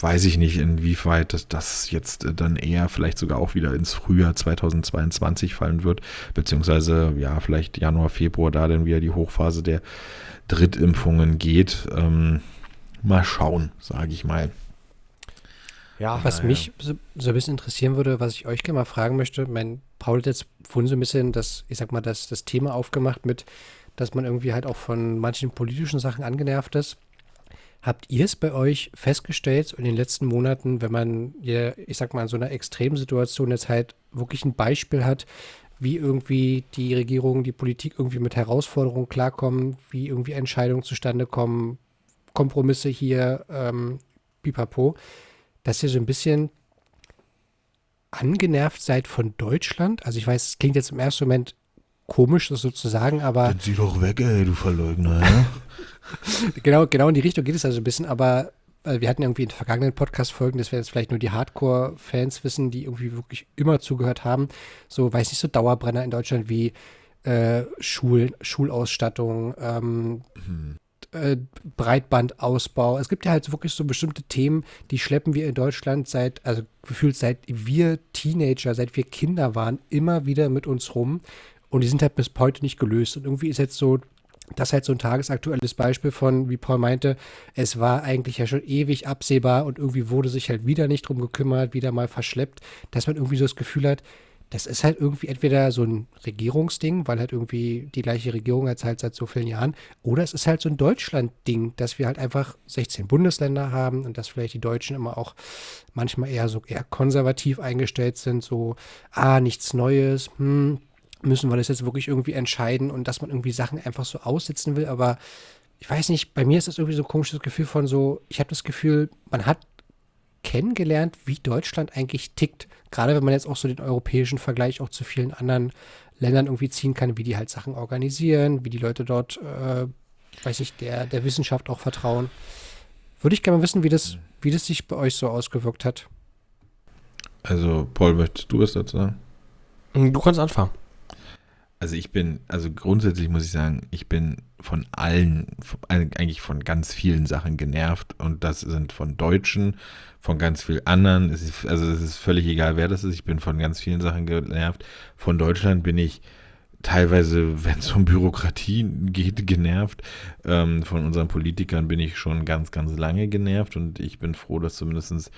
weiß ich nicht, inwieweit das, das jetzt dann eher vielleicht sogar auch wieder ins Frühjahr 2022 fallen wird, beziehungsweise ja, vielleicht Januar, Februar, da dann wieder die Hochphase der Drittimpfungen geht. Ähm, mal schauen, sage ich mal. Ja, was mich so, so, ein bisschen interessieren würde, was ich euch gerne mal fragen möchte, mein Paul hat jetzt vorhin so ein bisschen das, ich sag mal, das, das Thema aufgemacht mit, dass man irgendwie halt auch von manchen politischen Sachen angenervt ist. Habt ihr es bei euch festgestellt in den letzten Monaten, wenn man, ich sag mal, in so einer Extremsituation jetzt halt wirklich ein Beispiel hat, wie irgendwie die Regierung, die Politik irgendwie mit Herausforderungen klarkommen, wie irgendwie Entscheidungen zustande kommen, Kompromisse hier, ähm, pipapo, dass ihr so ein bisschen angenervt seid von Deutschland? Also ich weiß, es klingt jetzt im ersten Moment komisch, das sozusagen, aber. Dann zieh doch weg, ey, du Verleugner, ja? genau, genau in die Richtung geht es also ein bisschen, aber äh, wir hatten irgendwie in vergangenen Podcast-Folgen, das werden jetzt vielleicht nur die Hardcore-Fans wissen, die irgendwie wirklich immer zugehört haben, so, weiß nicht, so Dauerbrenner in Deutschland wie äh, Schul Schulausstattung, ähm, mhm. äh, Breitbandausbau. Es gibt ja halt wirklich so bestimmte Themen, die schleppen wir in Deutschland seit, also gefühlt seit wir Teenager, seit wir Kinder waren, immer wieder mit uns rum. Und die sind halt bis heute nicht gelöst. Und irgendwie ist jetzt so das ist halt so ein tagesaktuelles Beispiel von, wie Paul meinte, es war eigentlich ja schon ewig absehbar und irgendwie wurde sich halt wieder nicht drum gekümmert, wieder mal verschleppt, dass man irgendwie so das Gefühl hat, das ist halt irgendwie entweder so ein Regierungsding, weil halt irgendwie die gleiche Regierung als halt seit so vielen Jahren, oder es ist halt so ein Deutschland-Ding, dass wir halt einfach 16 Bundesländer haben und dass vielleicht die Deutschen immer auch manchmal eher so eher konservativ eingestellt sind, so, ah, nichts Neues, hm, müssen wir das jetzt wirklich irgendwie entscheiden und dass man irgendwie Sachen einfach so aussitzen will, aber ich weiß nicht, bei mir ist das irgendwie so ein komisches Gefühl von so, ich habe das Gefühl, man hat kennengelernt, wie Deutschland eigentlich tickt. Gerade wenn man jetzt auch so den europäischen Vergleich auch zu vielen anderen Ländern irgendwie ziehen kann, wie die halt Sachen organisieren, wie die Leute dort, äh, weiß ich, der, der Wissenschaft auch vertrauen. Würde ich gerne mal wissen, wie das, wie das sich bei euch so ausgewirkt hat. Also, Paul, möchtest du was dazu sagen? Du kannst anfangen. Also ich bin, also grundsätzlich muss ich sagen, ich bin von allen, eigentlich von ganz vielen Sachen genervt und das sind von Deutschen, von ganz vielen anderen. Es ist, also es ist völlig egal, wer das ist. Ich bin von ganz vielen Sachen genervt. Von Deutschland bin ich teilweise, wenn es um Bürokratie geht, genervt. Ähm, von unseren Politikern bin ich schon ganz, ganz lange genervt und ich bin froh, dass zumindestens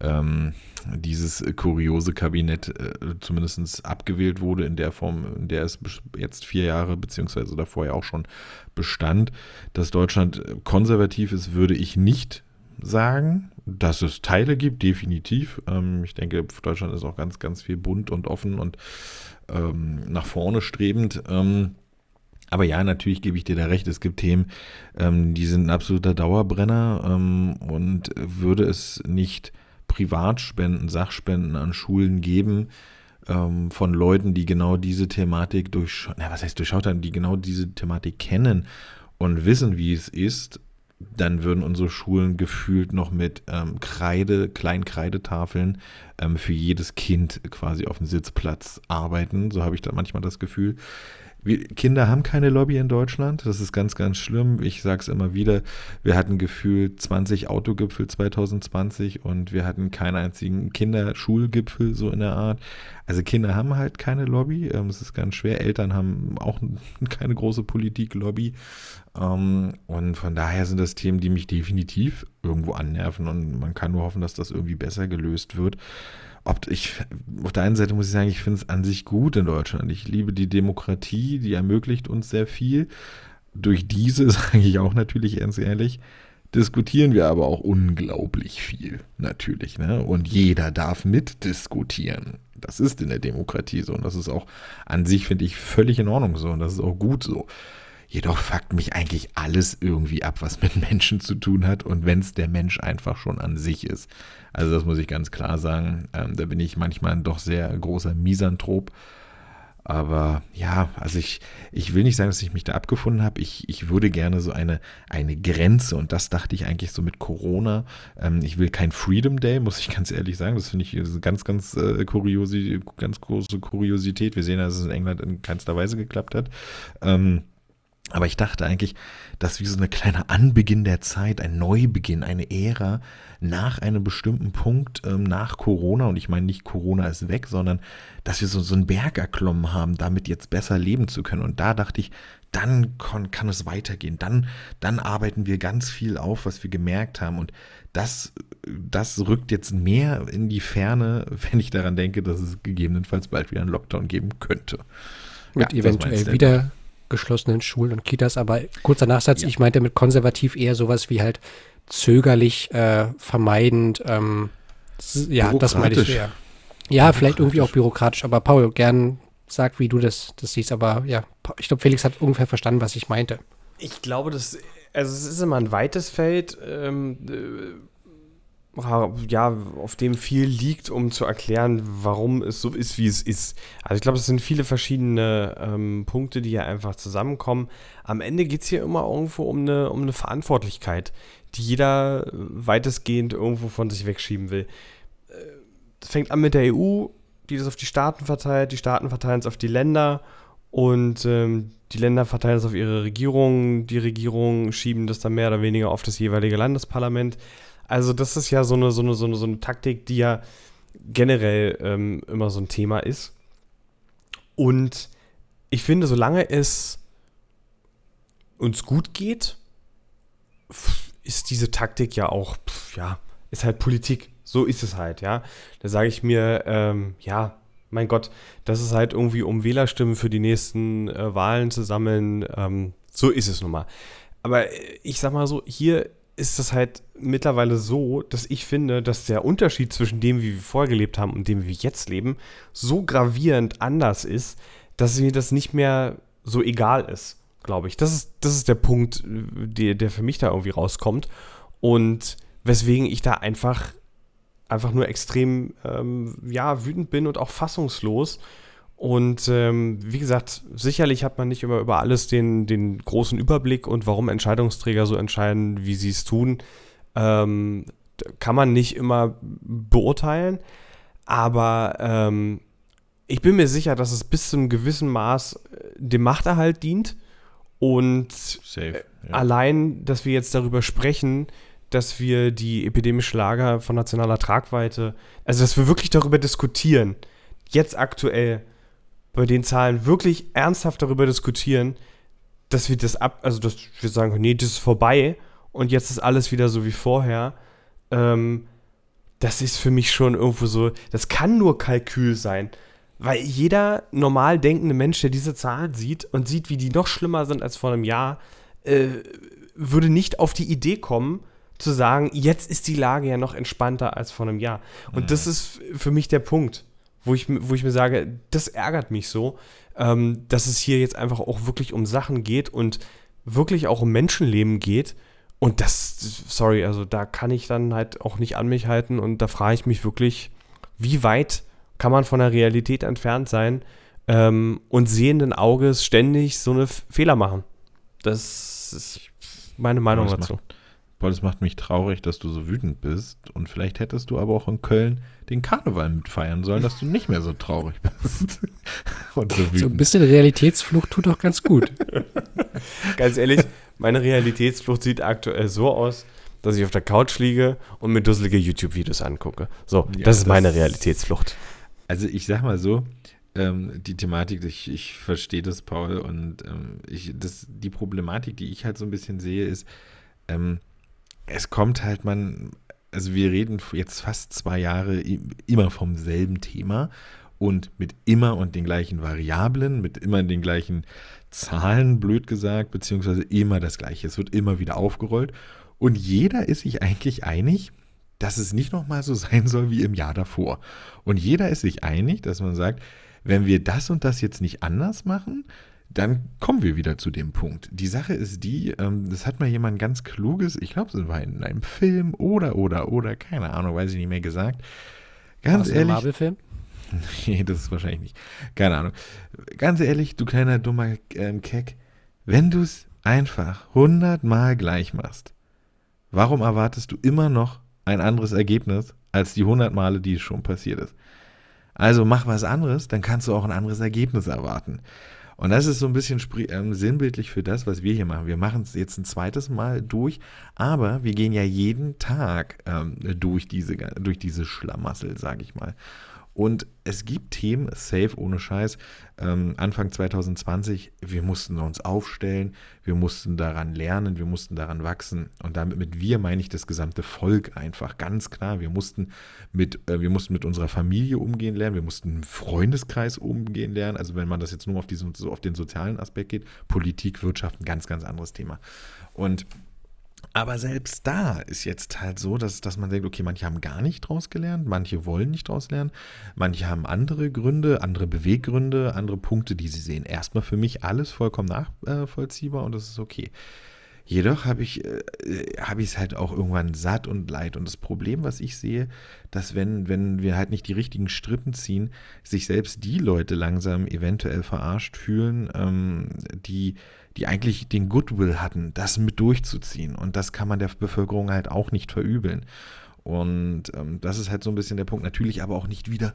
ähm, dieses kuriose Kabinett äh, zumindest abgewählt wurde in der Form, in der es jetzt vier Jahre beziehungsweise davor ja auch schon bestand. Dass Deutschland konservativ ist, würde ich nicht sagen. Dass es Teile gibt, definitiv. Ähm, ich denke, Deutschland ist auch ganz, ganz viel bunt und offen und ähm, nach vorne strebend. Ähm, aber ja, natürlich gebe ich dir da recht. Es gibt Themen, ähm, die sind ein absoluter Dauerbrenner ähm, und würde es nicht Privatspenden, Sachspenden an Schulen geben ähm, von Leuten, die genau diese Thematik durch, na, was heißt durchschaut haben, die genau diese Thematik kennen und wissen, wie es ist, dann würden unsere Schulen gefühlt noch mit ähm, Kreide, kleinen Kreidetafeln ähm, für jedes Kind quasi auf dem Sitzplatz arbeiten. So habe ich da manchmal das Gefühl. Wir, Kinder haben keine Lobby in Deutschland. Das ist ganz, ganz schlimm. Ich sage es immer wieder. Wir hatten gefühlt 20 Autogipfel 2020 und wir hatten keinen einzigen Kinderschulgipfel so in der Art. Also Kinder haben halt keine Lobby. Ähm, es ist ganz schwer. Eltern haben auch keine große Politik-Lobby. Ähm, und von daher sind das Themen, die mich definitiv irgendwo annerven und man kann nur hoffen, dass das irgendwie besser gelöst wird ob ich, auf der einen Seite muss ich sagen, ich finde es an sich gut in Deutschland. Ich liebe die Demokratie, die ermöglicht uns sehr viel. Durch diese, sage ich auch natürlich ganz ehrlich, diskutieren wir aber auch unglaublich viel, natürlich. Ne? Und jeder darf mitdiskutieren. Das ist in der Demokratie so. Und das ist auch an sich, finde ich, völlig in Ordnung so. Und das ist auch gut so. Jedoch fuckt mich eigentlich alles irgendwie ab, was mit Menschen zu tun hat und wenn es der Mensch einfach schon an sich ist. Also das muss ich ganz klar sagen. Ähm, da bin ich manchmal ein doch sehr großer Misanthrop. Aber ja, also ich, ich will nicht sagen, dass ich mich da abgefunden habe. Ich, ich würde gerne so eine, eine Grenze, und das dachte ich eigentlich so mit Corona. Ähm, ich will kein Freedom Day, muss ich ganz ehrlich sagen. Das finde ich eine ganz, ganz, äh, kuriosi, ganz große Kuriosität. Wir sehen, dass es in England in keinster Weise geklappt hat. Ähm, aber ich dachte eigentlich, dass wie so eine kleine Anbeginn der Zeit, ein Neubeginn, eine Ära nach einem bestimmten Punkt, ähm, nach Corona, und ich meine nicht Corona ist weg, sondern dass wir so, so einen Berg erklommen haben, damit jetzt besser leben zu können. Und da dachte ich, dann kann, kann es weitergehen. Dann, dann arbeiten wir ganz viel auf, was wir gemerkt haben. Und das, das rückt jetzt mehr in die Ferne, wenn ich daran denke, dass es gegebenenfalls bald wieder einen Lockdown geben könnte. Mit ja, eventuell wieder geschlossenen Schulen und Kitas. Aber kurzer Nachsatz, ja. ich meinte mit konservativ eher sowas wie halt zögerlich, äh, vermeidend. Ähm, ja, das meine ich eher. Ja, vielleicht irgendwie auch bürokratisch. Aber Paul, gern sag, wie du das, das siehst. Aber ja, ich glaube, Felix hat ungefähr verstanden, was ich meinte. Ich glaube, das, also es ist immer ein weites Feld. Ähm, äh, ja, auf dem viel liegt, um zu erklären, warum es so ist, wie es ist. Also ich glaube, es sind viele verschiedene ähm, Punkte, die hier einfach zusammenkommen. Am Ende geht es hier immer irgendwo um eine, um eine Verantwortlichkeit, die jeder weitestgehend irgendwo von sich wegschieben will. Das fängt an mit der EU, die das auf die Staaten verteilt, die Staaten verteilen es auf die Länder und ähm, die Länder verteilen es auf ihre Regierungen, die Regierungen schieben das dann mehr oder weniger auf das jeweilige Landesparlament. Also das ist ja so eine, so eine, so eine, so eine Taktik, die ja generell ähm, immer so ein Thema ist. Und ich finde, solange es uns gut geht, ist diese Taktik ja auch, ja, ist halt Politik. So ist es halt, ja. Da sage ich mir, ähm, ja, mein Gott, das ist halt irgendwie, um Wählerstimmen für die nächsten äh, Wahlen zu sammeln. Ähm, so ist es nun mal. Aber äh, ich sag mal so, hier ist es halt mittlerweile so, dass ich finde, dass der Unterschied zwischen dem, wie wir vorher gelebt haben und dem, wie wir jetzt leben, so gravierend anders ist, dass mir das nicht mehr so egal ist, glaube ich. Das ist, das ist der Punkt, der, der für mich da irgendwie rauskommt. Und weswegen ich da einfach, einfach nur extrem, ähm, ja, wütend bin und auch fassungslos. Und ähm, wie gesagt, sicherlich hat man nicht immer über alles den, den großen Überblick und warum Entscheidungsträger so entscheiden, wie sie es tun, ähm, kann man nicht immer beurteilen. Aber ähm, ich bin mir sicher, dass es bis zu einem gewissen Maß äh, dem Machterhalt dient. Und Safe, ja. allein, dass wir jetzt darüber sprechen, dass wir die epidemische Lage von nationaler Tragweite, also dass wir wirklich darüber diskutieren, jetzt aktuell bei den Zahlen wirklich ernsthaft darüber diskutieren, dass wir das ab, also dass wir sagen, nee, das ist vorbei und jetzt ist alles wieder so wie vorher. Ähm, das ist für mich schon irgendwo so, das kann nur Kalkül sein. Weil jeder normal denkende Mensch, der diese Zahlen sieht und sieht, wie die noch schlimmer sind als vor einem Jahr, äh, würde nicht auf die Idee kommen, zu sagen, jetzt ist die Lage ja noch entspannter als vor einem Jahr. Und mhm. das ist für mich der Punkt, wo ich, wo ich mir sage, das ärgert mich so, ähm, dass es hier jetzt einfach auch wirklich um Sachen geht und wirklich auch um Menschenleben geht. Und das, sorry, also da kann ich dann halt auch nicht an mich halten und da frage ich mich wirklich, wie weit kann man von der Realität entfernt sein ähm, und sehenden Auges ständig so eine Fehler machen. Das ist meine Meinung dazu. Macht, boah, das macht mich traurig, dass du so wütend bist. Und vielleicht hättest du aber auch in Köln den Karneval mitfeiern sollen, dass du nicht mehr so traurig bist. und so, wütend. so ein bisschen Realitätsflucht tut doch ganz gut. ganz ehrlich, meine Realitätsflucht sieht aktuell so aus, dass ich auf der Couch liege und mir dusselige YouTube-Videos angucke. So, ja, das ist meine Realitätsflucht. Also ich sag mal so, ähm, die Thematik, ich, ich verstehe das, Paul, und ähm, ich, das, die Problematik, die ich halt so ein bisschen sehe, ist, ähm, es kommt halt man, also wir reden jetzt fast zwei Jahre immer vom selben Thema und mit immer und den gleichen Variablen, mit immer den gleichen Zahlen, blöd gesagt, beziehungsweise immer das Gleiche. Es wird immer wieder aufgerollt und jeder ist sich eigentlich einig, dass es nicht nochmal so sein soll wie im Jahr davor. Und jeder ist sich einig, dass man sagt, wenn wir das und das jetzt nicht anders machen, dann kommen wir wieder zu dem Punkt. Die Sache ist die, ähm, das hat mal jemand ganz kluges, ich glaube, es war in einem Film oder, oder, oder, keine Ahnung, weiß ich nicht mehr gesagt. Ganz ehrlich. Ein Marvel-Film? nee, das ist wahrscheinlich nicht. Keine Ahnung. Ganz ehrlich, du kleiner dummer ähm, Keck, wenn du es einfach hundertmal gleich machst, warum erwartest du immer noch ein anderes Ergebnis als die hundert Male, die es schon passiert ist? Also mach was anderes, dann kannst du auch ein anderes Ergebnis erwarten. Und das ist so ein bisschen ähm, sinnbildlich für das, was wir hier machen. Wir machen es jetzt ein zweites Mal durch, aber wir gehen ja jeden Tag ähm, durch, diese, durch diese Schlamassel, sage ich mal. Und es gibt Themen, safe, ohne Scheiß, ähm, Anfang 2020, wir mussten uns aufstellen, wir mussten daran lernen, wir mussten daran wachsen. Und damit mit wir meine ich das gesamte Volk einfach, ganz klar. Wir mussten mit, äh, wir mussten mit unserer Familie umgehen lernen, wir mussten im Freundeskreis umgehen lernen. Also wenn man das jetzt nur auf, diesen, so auf den sozialen Aspekt geht, Politik, Wirtschaft, ein ganz, ganz anderes Thema. Und aber selbst da ist jetzt halt so, dass, dass man denkt, okay, manche haben gar nicht draus gelernt, manche wollen nicht draus lernen, manche haben andere Gründe, andere Beweggründe, andere Punkte, die sie sehen. Erstmal für mich alles vollkommen nachvollziehbar und das ist okay. Jedoch habe ich äh, ich es halt auch irgendwann satt und leid. Und das Problem, was ich sehe, dass wenn, wenn wir halt nicht die richtigen Strippen ziehen, sich selbst die Leute langsam eventuell verarscht fühlen, ähm, die die eigentlich den Goodwill hatten, das mit durchzuziehen. Und das kann man der Bevölkerung halt auch nicht verübeln. Und ähm, das ist halt so ein bisschen der Punkt. Natürlich aber auch nicht wieder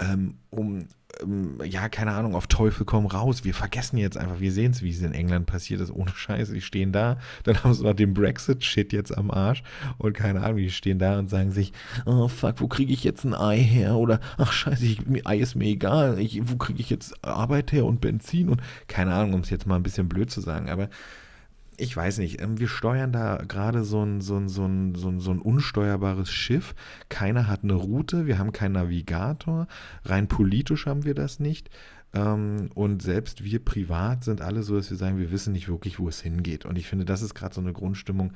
ähm, um, ähm, ja, keine Ahnung, auf Teufel komm raus. Wir vergessen jetzt einfach, wir sehen es, wie es in England passiert ist, ohne Scheiße. Die stehen da, dann haben sie noch den Brexit-Shit jetzt am Arsch und keine Ahnung, die stehen da und sagen sich, oh fuck, wo kriege ich jetzt ein Ei her? Oder, ach scheiße, ich, Ei ist mir egal, ich, wo kriege ich jetzt Arbeit her und Benzin und keine Ahnung, um es jetzt mal ein bisschen blöd zu sagen, aber ich weiß nicht, ähm, wir steuern da gerade so ein, so, ein, so, ein, so, ein, so ein unsteuerbares Schiff. Keiner hat eine Route, wir haben keinen Navigator. Rein politisch haben wir das nicht. Ähm, und selbst wir privat sind alle so, dass wir sagen, wir wissen nicht wirklich, wo es hingeht. Und ich finde, das ist gerade so eine Grundstimmung,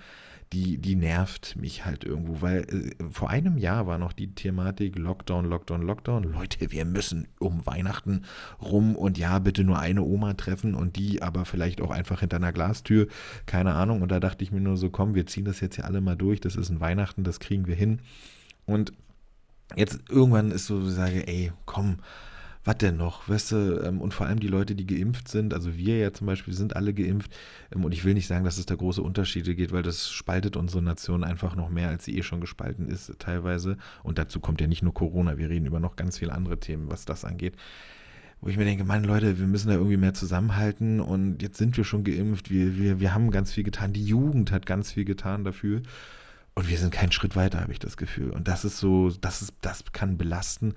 die, die nervt mich halt irgendwo, weil äh, vor einem Jahr war noch die Thematik Lockdown, Lockdown, Lockdown. Leute, wir müssen um Weihnachten rum und ja, bitte nur eine Oma treffen und die aber vielleicht auch einfach hinter einer Glastür, keine Ahnung. Und da dachte ich mir nur so, komm, wir ziehen das jetzt ja alle mal durch, das ist ein Weihnachten, das kriegen wir hin. Und jetzt irgendwann ist so, ich sage, ey, komm, was denn noch? Weißt du, ähm, und vor allem die Leute, die geimpft sind, also wir ja zum Beispiel sind alle geimpft. Ähm, und ich will nicht sagen, dass es da große Unterschiede geht, weil das spaltet unsere Nation einfach noch mehr, als sie eh schon gespalten ist, teilweise. Und dazu kommt ja nicht nur Corona, wir reden über noch ganz viele andere Themen, was das angeht wo ich mir denke, Mann, Leute, wir müssen da irgendwie mehr zusammenhalten und jetzt sind wir schon geimpft, wir, wir, wir haben ganz viel getan, die Jugend hat ganz viel getan dafür und wir sind keinen Schritt weiter, habe ich das Gefühl. Und das ist so, das ist, das kann belasten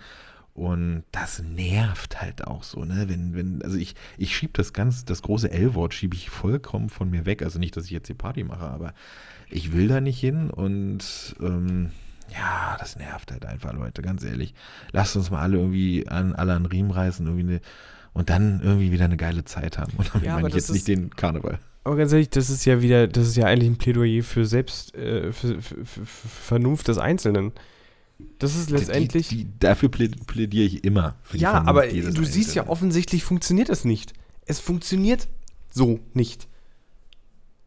und das nervt halt auch so, ne? Wenn, wenn, also ich, ich schiebe das ganz, das große L-Wort schiebe ich vollkommen von mir weg. Also nicht, dass ich jetzt die Party mache, aber ich will da nicht hin und ähm, ja, das nervt halt einfach, Leute, ganz ehrlich. Lasst uns mal alle irgendwie an alle an Riemen reißen, irgendwie eine, und dann irgendwie wieder eine geile Zeit haben. Und damit ja, meine ich jetzt nicht den Karneval. Aber ganz ehrlich, das ist ja wieder, das ist ja eigentlich ein Plädoyer für Selbst, äh, für, für, für Vernunft des Einzelnen. Das ist letztendlich. Die, die, dafür plädiere ich immer. ja, aber du siehst ja, offensichtlich funktioniert es nicht. Es funktioniert so nicht.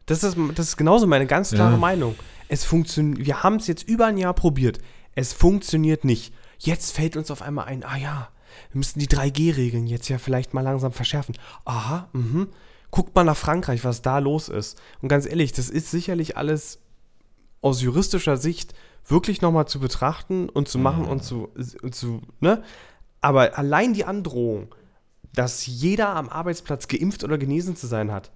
Das ist, das ist genauso meine ganz klare ja. Meinung. Es funktioniert. Wir haben es jetzt über ein Jahr probiert. Es funktioniert nicht. Jetzt fällt uns auf einmal ein, ah ja, wir müssen die 3G-Regeln jetzt ja vielleicht mal langsam verschärfen. Aha, mhm. Guckt mal nach Frankreich, was da los ist. Und ganz ehrlich, das ist sicherlich alles aus juristischer Sicht wirklich nochmal zu betrachten und zu machen mhm. und zu, und zu, ne? Aber allein die Androhung, dass jeder am Arbeitsplatz geimpft oder genesen zu sein hat,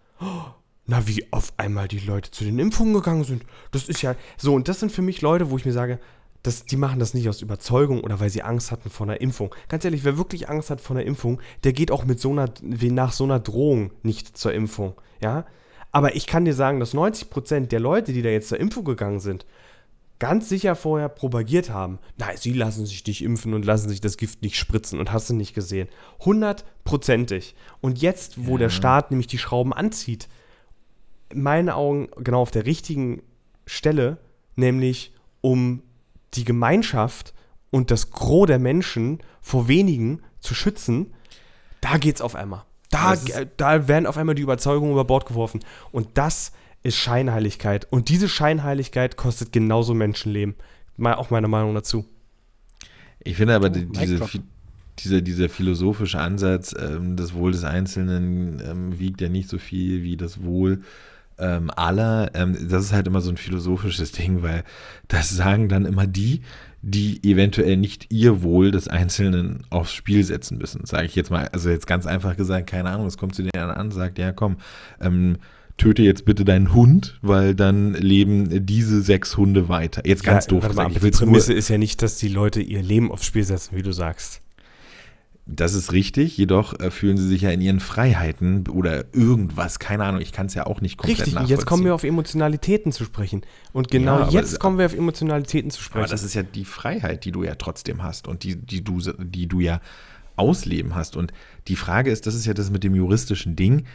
na, wie auf einmal die Leute zu den Impfungen gegangen sind. Das ist ja so, und das sind für mich Leute, wo ich mir sage, das, die machen das nicht aus Überzeugung oder weil sie Angst hatten vor einer Impfung. Ganz ehrlich, wer wirklich Angst hat vor einer Impfung, der geht auch mit so einer, nach so einer Drohung nicht zur Impfung. Ja? Aber ich kann dir sagen, dass 90% der Leute, die da jetzt zur Impfung gegangen sind, ganz sicher vorher propagiert haben, nein, sie lassen sich nicht impfen und lassen sich das Gift nicht spritzen und hast du nicht gesehen. Hundertprozentig. Und jetzt, wo ja. der Staat nämlich die Schrauben anzieht, in meinen Augen genau auf der richtigen Stelle, nämlich um die Gemeinschaft und das Gros der Menschen vor wenigen zu schützen, da geht's auf einmal. Da, da werden auf einmal die Überzeugungen über Bord geworfen. Und das ist Scheinheiligkeit. Und diese Scheinheiligkeit kostet genauso Menschenleben. Mal auch meine Meinung dazu. Ich finde aber oh, diese, dieser, dieser philosophische Ansatz, ähm, das Wohl des Einzelnen ähm, wiegt ja nicht so viel wie das Wohl ähm, aller. Ähm, das ist halt immer so ein philosophisches Ding, weil das sagen dann immer die, die eventuell nicht ihr Wohl des Einzelnen aufs Spiel setzen müssen. Sage ich jetzt mal, also jetzt ganz einfach gesagt, keine Ahnung, es kommt zu denen an, sagt, ja komm, ähm, töte jetzt bitte deinen Hund, weil dann leben diese sechs Hunde weiter. Jetzt ganz ja, doof gesagt. Mal, die Prämisse ist ja nicht, dass die Leute ihr Leben aufs Spiel setzen, wie du sagst. Das ist richtig, jedoch äh, fühlen sie sich ja in ihren Freiheiten oder irgendwas, keine Ahnung, ich kann es ja auch nicht komplett Richtig, und jetzt kommen wir auf Emotionalitäten zu sprechen. Und genau ja, jetzt kommen wir auf Emotionalitäten zu sprechen. Aber das ist ja die Freiheit, die du ja trotzdem hast und die, die, du, die du ja ausleben hast. Und die Frage ist, das ist ja das mit dem juristischen Ding,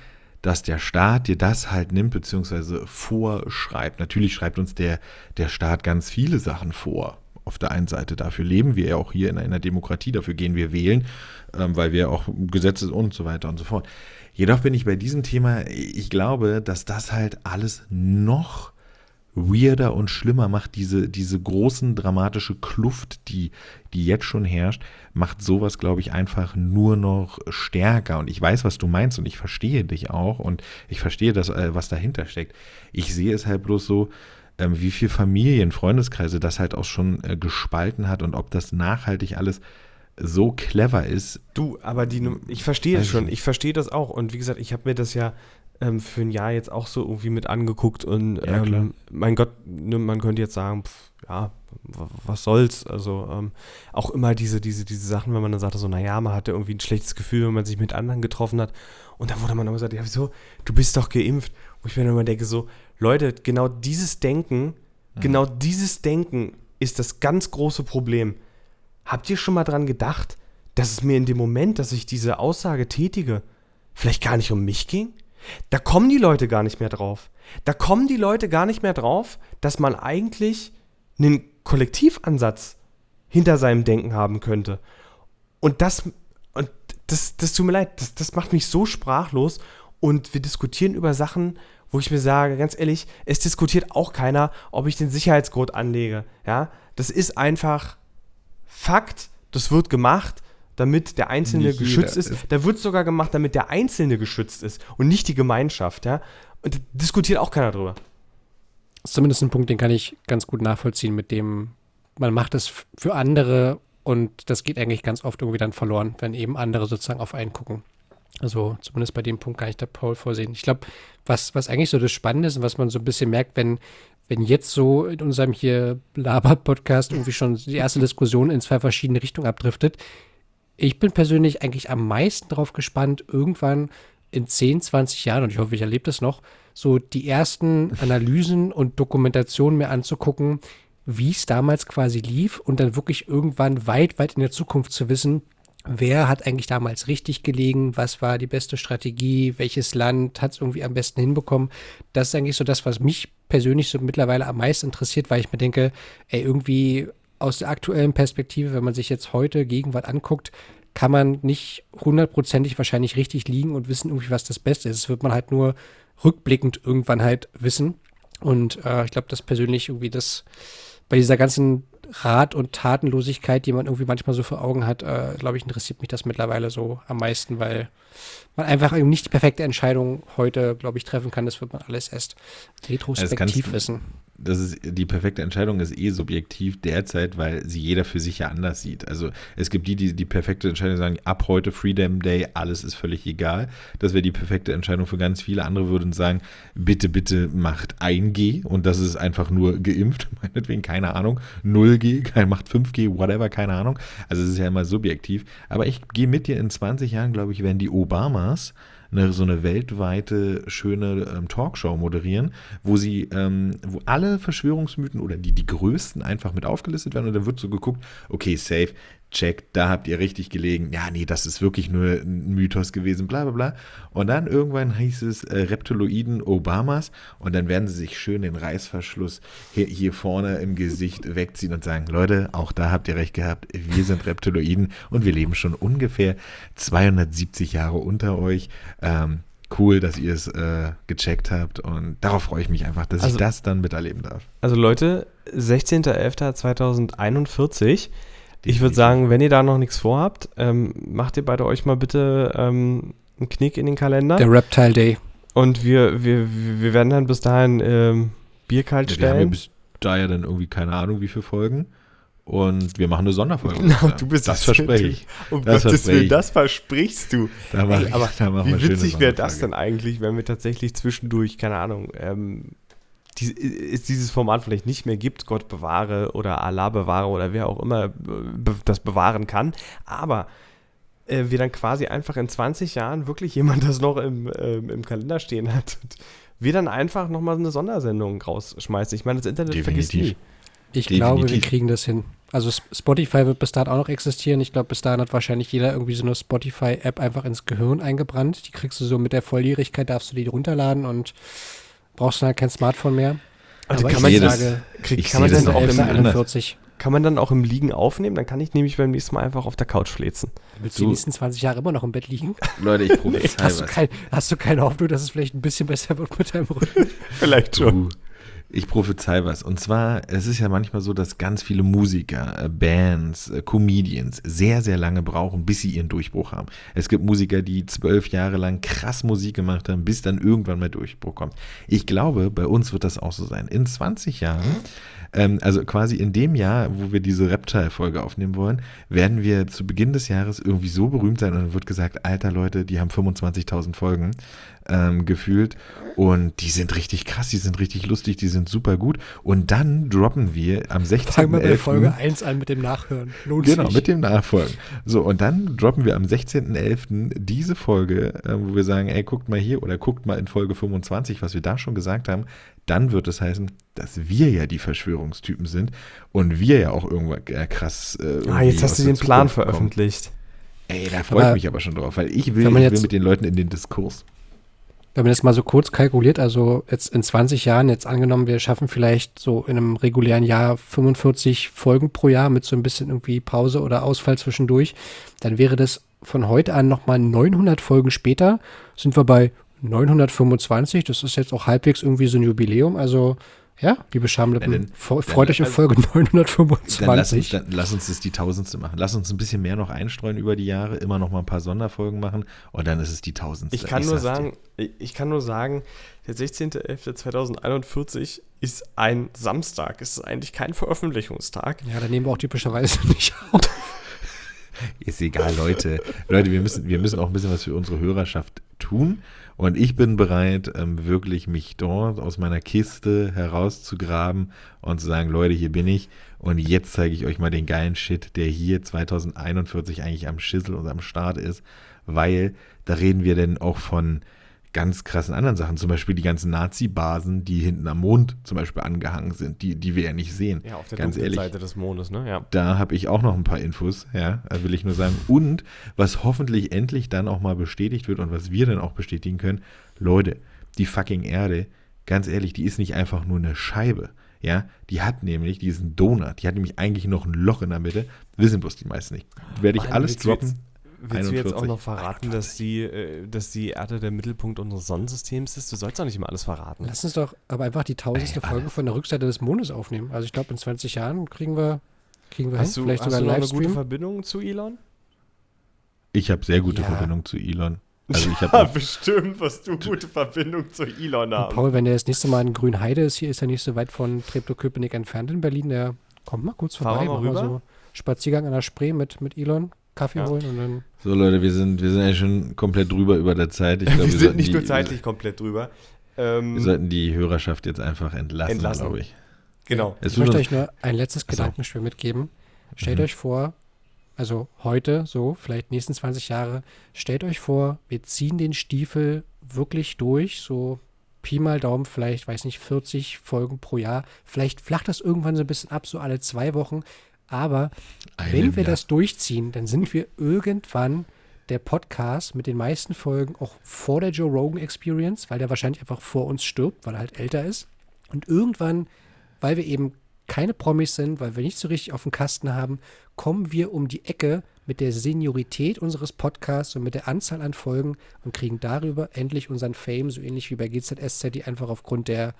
dass der Staat dir das halt nimmt, beziehungsweise vorschreibt. Natürlich schreibt uns der, der Staat ganz viele Sachen vor. Auf der einen Seite, dafür leben wir ja auch hier in einer Demokratie, dafür gehen wir wählen, ähm, weil wir auch Gesetze und so weiter und so fort. Jedoch bin ich bei diesem Thema, ich glaube, dass das halt alles noch weirder und schlimmer macht, diese, diese großen dramatische Kluft, die, die jetzt schon herrscht, macht sowas, glaube ich, einfach nur noch stärker. Und ich weiß, was du meinst und ich verstehe dich auch und ich verstehe das, äh, was dahinter steckt. Ich sehe es halt bloß so, ähm, wie viel Familien, Freundeskreise das halt auch schon äh, gespalten hat und ob das nachhaltig alles so clever ist. Du, aber die, ich verstehe es schon, ich verstehe das auch. Und wie gesagt, ich habe mir das ja ähm, für ein Jahr jetzt auch so irgendwie mit angeguckt und Ja, ähm, mein Gott, ne, man könnte jetzt sagen, pf, ja, was soll's? Also ähm, auch immer diese, diese, diese Sachen, wenn man dann sagte, so, naja, man hatte irgendwie ein schlechtes Gefühl, wenn man sich mit anderen getroffen hat. Und dann wurde man immer gesagt, ja, wieso? Du bist doch geimpft. Wo ich mir dann immer denke, so, Leute, genau dieses Denken, genau dieses Denken ist das ganz große Problem. Habt ihr schon mal dran gedacht, dass es mir in dem Moment, dass ich diese Aussage tätige, vielleicht gar nicht um mich ging? Da kommen die Leute gar nicht mehr drauf. Da kommen die Leute gar nicht mehr drauf, dass man eigentlich einen Kollektivansatz hinter seinem Denken haben könnte. Und das, und das, das tut mir leid, das, das macht mich so sprachlos. Und wir diskutieren über Sachen, wo ich mir sage, ganz ehrlich, es diskutiert auch keiner, ob ich den Sicherheitsgurt anlege. Ja, das ist einfach Fakt, das wird gemacht, damit der Einzelne Nicht geschützt ist. ist- Da wird sogar gemacht, damit der Einzelne geschützt ist und nicht die Gemeinschaft. Ja, und da diskutiert auch keiner drüber. Das ist zumindest ein Punkt, den kann ich ganz gut nachvollziehen, mit dem man macht es für andere und das geht eigentlich ganz oft irgendwie dann verloren, wenn eben andere sozusagen auf einen gucken. Also zumindest bei dem Punkt kann ich da Paul vorsehen. Ich glaube, was, was eigentlich so das Spannende ist und was man so ein bisschen merkt, wenn, wenn jetzt so in unserem hier Laber-Podcast irgendwie schon die erste Diskussion in zwei verschiedene Richtungen abdriftet, ich bin persönlich eigentlich am meisten darauf gespannt, irgendwann in 10, 20 Jahren, und ich hoffe, ich erlebe das noch, so die ersten Analysen und Dokumentationen mir anzugucken, wie es damals quasi lief und dann wirklich irgendwann weit, weit in der Zukunft zu wissen, wer hat eigentlich damals richtig gelegen, was war die beste Strategie, welches Land hat es irgendwie am besten hinbekommen. Das ist eigentlich so das, was mich persönlich so mittlerweile am meisten interessiert, weil ich mir denke, ey, irgendwie aus der aktuellen Perspektive, wenn man sich jetzt heute Gegenwart anguckt, kann man nicht hundertprozentig wahrscheinlich richtig liegen und wissen irgendwie, was das Beste ist. Das wird man halt nur rückblickend irgendwann halt wissen. Und äh, ich glaube, das persönlich irgendwie das bei dieser ganzen Rat- und Tatenlosigkeit, die man irgendwie manchmal so vor Augen hat, äh, glaube ich, interessiert mich das mittlerweile so am meisten, weil man einfach eben nicht die perfekte Entscheidung heute, glaube ich, treffen kann. Das wird man alles erst retrospektiv du- wissen. das ist die perfekte Entscheidung ist eh subjektiv derzeit, weil sie jeder für sich ja anders sieht. Also es gibt die, die die perfekte Entscheidung sagen, ab heute Freedom Day, alles ist völlig egal. Das wäre die perfekte Entscheidung für ganz viele. Andere würden sagen, bitte, bitte macht 1G und das ist einfach nur geimpft, meinetwegen, keine Ahnung. 0G, kein- macht 5G, whatever, keine Ahnung. Also es ist ja immer subjektiv. Aber ich gehe mit dir in 20 Jahren, glaube ich, werden die Obamas eine, so eine weltweite schöne ähm, Talkshow moderieren, wo sie, ähm, wo alle Verschwörungsmythen oder die, die größten einfach mit aufgelistet werden und dann wird so geguckt, okay, safe, check, da habt ihr richtig gelegen. Ja, nee, das ist wirklich nur ein Mythos gewesen, bla bla bla. Und dann irgendwann hieß es äh, Reptiloiden Obamas und dann werden sie sich schön den Reißverschluss hier, hier vorne im Gesicht wegziehen und sagen, Leute, auch da habt ihr recht gehabt, wir sind Reptiloiden und wir leben schon ungefähr 270 Jahre unter euch. Ähm, cool, dass ihr es äh, gecheckt habt und darauf freue ich mich einfach, dass Also- ich das dann miterleben darf. Also Leute, 16.11.2041. Ich würde sagen, wenn ihr da noch nichts vorhabt, ähm, macht ihr beide euch mal bitte ähm, einen Knick in den Kalender. Der Reptile Day. Und wir, wir, wir werden dann bis dahin ähm, Bier kalt Wir haben ja stellen. bis daher dann irgendwie keine Ahnung, wie viele Folgen. Und wir machen eine Sonderfolge. Genau, du bist das verspreche ich. Um Das Gottes verspreche Willen, das versprichst du. Da mach Ey, ich- aber da wie witzig wäre das denn eigentlich, wenn wir tatsächlich zwischendurch, keine Ahnung, ähm, die, es dieses Format vielleicht nicht mehr gibt, Gott bewahre oder Allah bewahre oder wer auch immer äh, be das bewahren kann, aber äh, wir dann quasi einfach in 20 Jahren wirklich jemand das noch im, ähm, im Kalender stehen hat und wir dann einfach nochmal eine Sondersendung rausschmeißen. Ich meine, das Internet vergisst nie. Definitiv. Ich Definitiv. glaube, wir kriegen das hin. Also Spotify wird bis dahin auch noch existieren. Ich glaube, bis dahin hat wahrscheinlich jeder irgendwie so eine Spotify-App einfach ins Gehirn eingebrannt. Die kriegst du so mit der Volljährigkeit, darfst du die runterladen und brauchst dann halt kein Smartphone mehr. Also kann man, sehe das, sage, krieg, ich kann, man sehe das dann auch im, bisschen anders. 41. kann man dann auch im Liegen aufnehmen? Dann kann ich nämlich beim nächsten Mal einfach auf der Couch fläzen. Willst du die Du- nächsten 20 Jahre immer noch im Bett liegen? Leute, ich Hast du, was. kein, hast du keine Hoffnung, dass es vielleicht ein bisschen besser wird mit deinem Rücken? Vielleicht Du, ich prophezei was. Und zwar, es ist ja manchmal so, dass ganz viele Musiker, äh, Bands, äh, Comedians sehr, sehr lange brauchen, bis sie ihren Durchbruch haben. Es gibt Musiker, die zwölf Jahre lang krass Musik gemacht haben, bis dann irgendwann mal Durchbruch kommt. Ich glaube, bei uns wird das auch so sein. In 20 Jahren Ähm, also quasi in dem Jahr, wo wir diese Reptile-Folge aufnehmen wollen, werden wir zu Beginn des Jahres irgendwie so berühmt sein und dann wird gesagt, alter Leute, die haben 25.000 Folgen ähm, gefühlt und die sind richtig krass, die sind richtig lustig, die sind super gut und dann droppen wir am 16.11. Fangen wir bei Folge 1 an mit dem Nachhören. Lohnt genau, sich. mit dem Nachfolgen. So, und dann droppen wir am 16.11. diese Folge, äh, wo wir sagen, ey, guckt mal hier oder guckt mal in Folge 25, was wir da schon gesagt haben. Dann wird es heißen, dass wir ja die Verschwörungstypen sind und wir ja auch irgendwann äh, krass. Äh, ah, jetzt hast du den Plan veröffentlicht. Kommen. Ey, da freue ich mich aber schon drauf, weil ich will, ich will mit den Leuten in den Diskurs. Wenn man das mal so kurz kalkuliert, also jetzt in 20 Jahren, jetzt angenommen, wir schaffen vielleicht so in einem regulären Jahr 45 Folgen pro Jahr mit so ein bisschen irgendwie Pause oder Ausfall zwischendurch, dann wäre das von heute an nochmal 900 Folgen später, sind wir bei 925. Das ist jetzt auch halbwegs irgendwie so ein Jubiläum. Also ja, liebe Schamlippen, ja, freut euch auf also, Folge 925. Dann lass, uns, dann lass uns das die tausendste machen. Lass uns ein bisschen mehr noch einstreuen über die Jahre, immer noch mal ein paar Sonderfolgen machen und dann ist es die tausendste. Ich kann ich nur sagen, dir. ich kann nur sagen, der 16.11.2041 ist ein Samstag. Es ist eigentlich kein Veröffentlichungstag. Ja, dann nehmen wir auch typischerweise nicht auf. Ist egal, Leute. Leute, wir müssen, wir müssen auch ein bisschen was für unsere Hörerschaft tun. Und ich bin bereit, ähm, wirklich mich dort aus meiner Kiste herauszugraben und zu sagen, Leute, hier bin ich. Und jetzt zeige ich euch mal den geilen Shit, der hier 2041 eigentlich am Schissel und am Start ist. Weil da reden wir denn auch von ganz krassen anderen Sachen, zum Beispiel die ganzen Nazi-Basen, die hinten am Mond zum Beispiel angehangen sind, die, die wir ja nicht sehen. Ja, auf der ganz ehrlich, Seite des Mondes, ne? Ja. Da habe ich auch noch ein paar Infos, ja, will ich nur sagen. Und was hoffentlich endlich dann auch mal bestätigt wird und was wir dann auch bestätigen können, Leute, die fucking Erde, ganz ehrlich, die ist nicht einfach nur eine Scheibe. Ja, die hat nämlich diesen Donut, die hat nämlich eigentlich noch ein Loch in der Mitte. Wissen bloß die meisten nicht. Werde ich Mann, alles droppen. Willst 41, du jetzt auch noch verraten, dass die, äh, dass die Erde der Mittelpunkt unseres Sonnensystems ist? Du sollst doch nicht immer alles verraten. Lass uns doch aber einfach die tausendste Ey, Folge von der Rückseite des Mondes aufnehmen. Also ich glaube, in 20 Jahren kriegen wir, kriegen wir hast hin. Du, Vielleicht hast sogar du noch eine gute Verbindung zu Elon? Ich habe sehr gute ja. Verbindung zu Elon. Also ich ja, bestimmt, was du gute Verbindung zu Elon hast. Paul, wenn der das nächste Mal in Grünheide ist, hier ist er nicht so weit von Treptow-Köpenick entfernt in Berlin, der kommt mal kurz vorbei. Mal rüber. So Spaziergang an der Spree mit, mit Elon. Kaffee ja. holen und dann. So, Leute, wir sind, wir sind eigentlich schon komplett drüber über der Zeit. Ich glaub, wir, wir sind nicht die, nur zeitlich komplett drüber. Ähm, wir sollten die Hörerschaft jetzt einfach entlassen, entlassen. glaube ich. Genau. ich möchte euch nur ein letztes Gedankenspiel mitgeben. Stellt mhm. euch vor, also heute, so, vielleicht nächsten 20 Jahre, stellt euch vor, wir ziehen den Stiefel wirklich durch, so Pi mal Daumen, vielleicht, weiß nicht, 40 Folgen pro Jahr. Vielleicht flacht das irgendwann so ein bisschen ab, so alle zwei Wochen. Aber Einem, wenn wir ja. das durchziehen, dann sind wir irgendwann der Podcast mit den meisten Folgen auch vor der Joe Rogan Experience, weil der wahrscheinlich einfach vor uns stirbt, weil er halt älter ist. Und irgendwann, weil wir eben keine Promis sind, weil wir nicht so richtig auf dem Kasten haben, kommen wir um die Ecke mit der Seniorität unseres Podcasts und mit der Anzahl an Folgen und kriegen darüber endlich unseren Fame, so ähnlich wie bei GZSZ, die einfach aufgrund der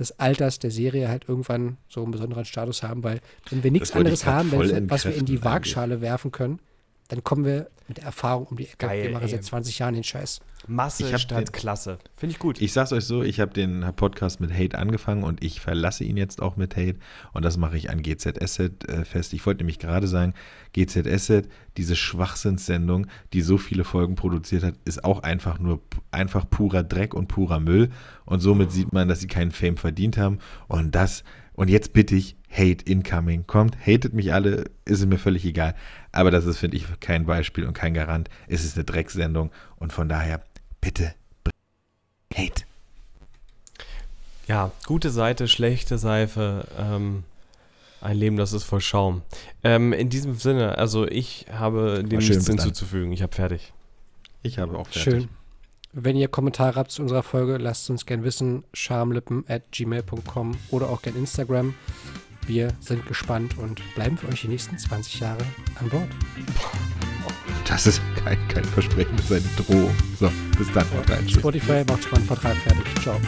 des Alters der Serie halt irgendwann so einen besonderen Status haben, weil wenn wir nichts anderes haben, was wir in die Waagschale werfen können, dann kommen wir mit der Erfahrung um die Ecke. Geil, wir machen ey. seit 20 Jahren den Scheiß. Masse statt den, Klasse. Finde ich gut. Ich sag's euch so, ich habe den Podcast mit Hate angefangen und ich verlasse ihn jetzt auch mit Hate und das mache ich an GZS äh, fest. Ich wollte nämlich gerade sagen, GZS, diese Schwachsinnssendung, die so viele Folgen produziert hat, ist auch einfach nur einfach purer Dreck und purer Müll und somit sieht man, dass sie keinen Fame verdient haben und das und jetzt bitte ich, Hate incoming. Kommt, hatet mich alle, ist mir völlig egal. Aber das ist, finde ich, kein Beispiel und kein Garant. Es ist eine Drecksendung und von daher, bitte, Hate. Ja, gute Seite, schlechte Seife. Ähm, ein Leben, das ist voll Schaum. Ähm, in diesem Sinne, also ich habe dem nichts hinzuzufügen. Ich habe fertig. Ich habe auch fertig. Schön. Wenn ihr Kommentare habt zu unserer Folge, lasst uns gern wissen. Schamlippen at gmail.com oder auch gern Instagram. Wir sind gespannt und bleiben für euch die nächsten 20 Jahre an Bord. Das ist kein, kein Versprechen, das ist eine Drohung. So, bis dann. Ja, Spotify macht schon einen Vertrag fertig. Ciao.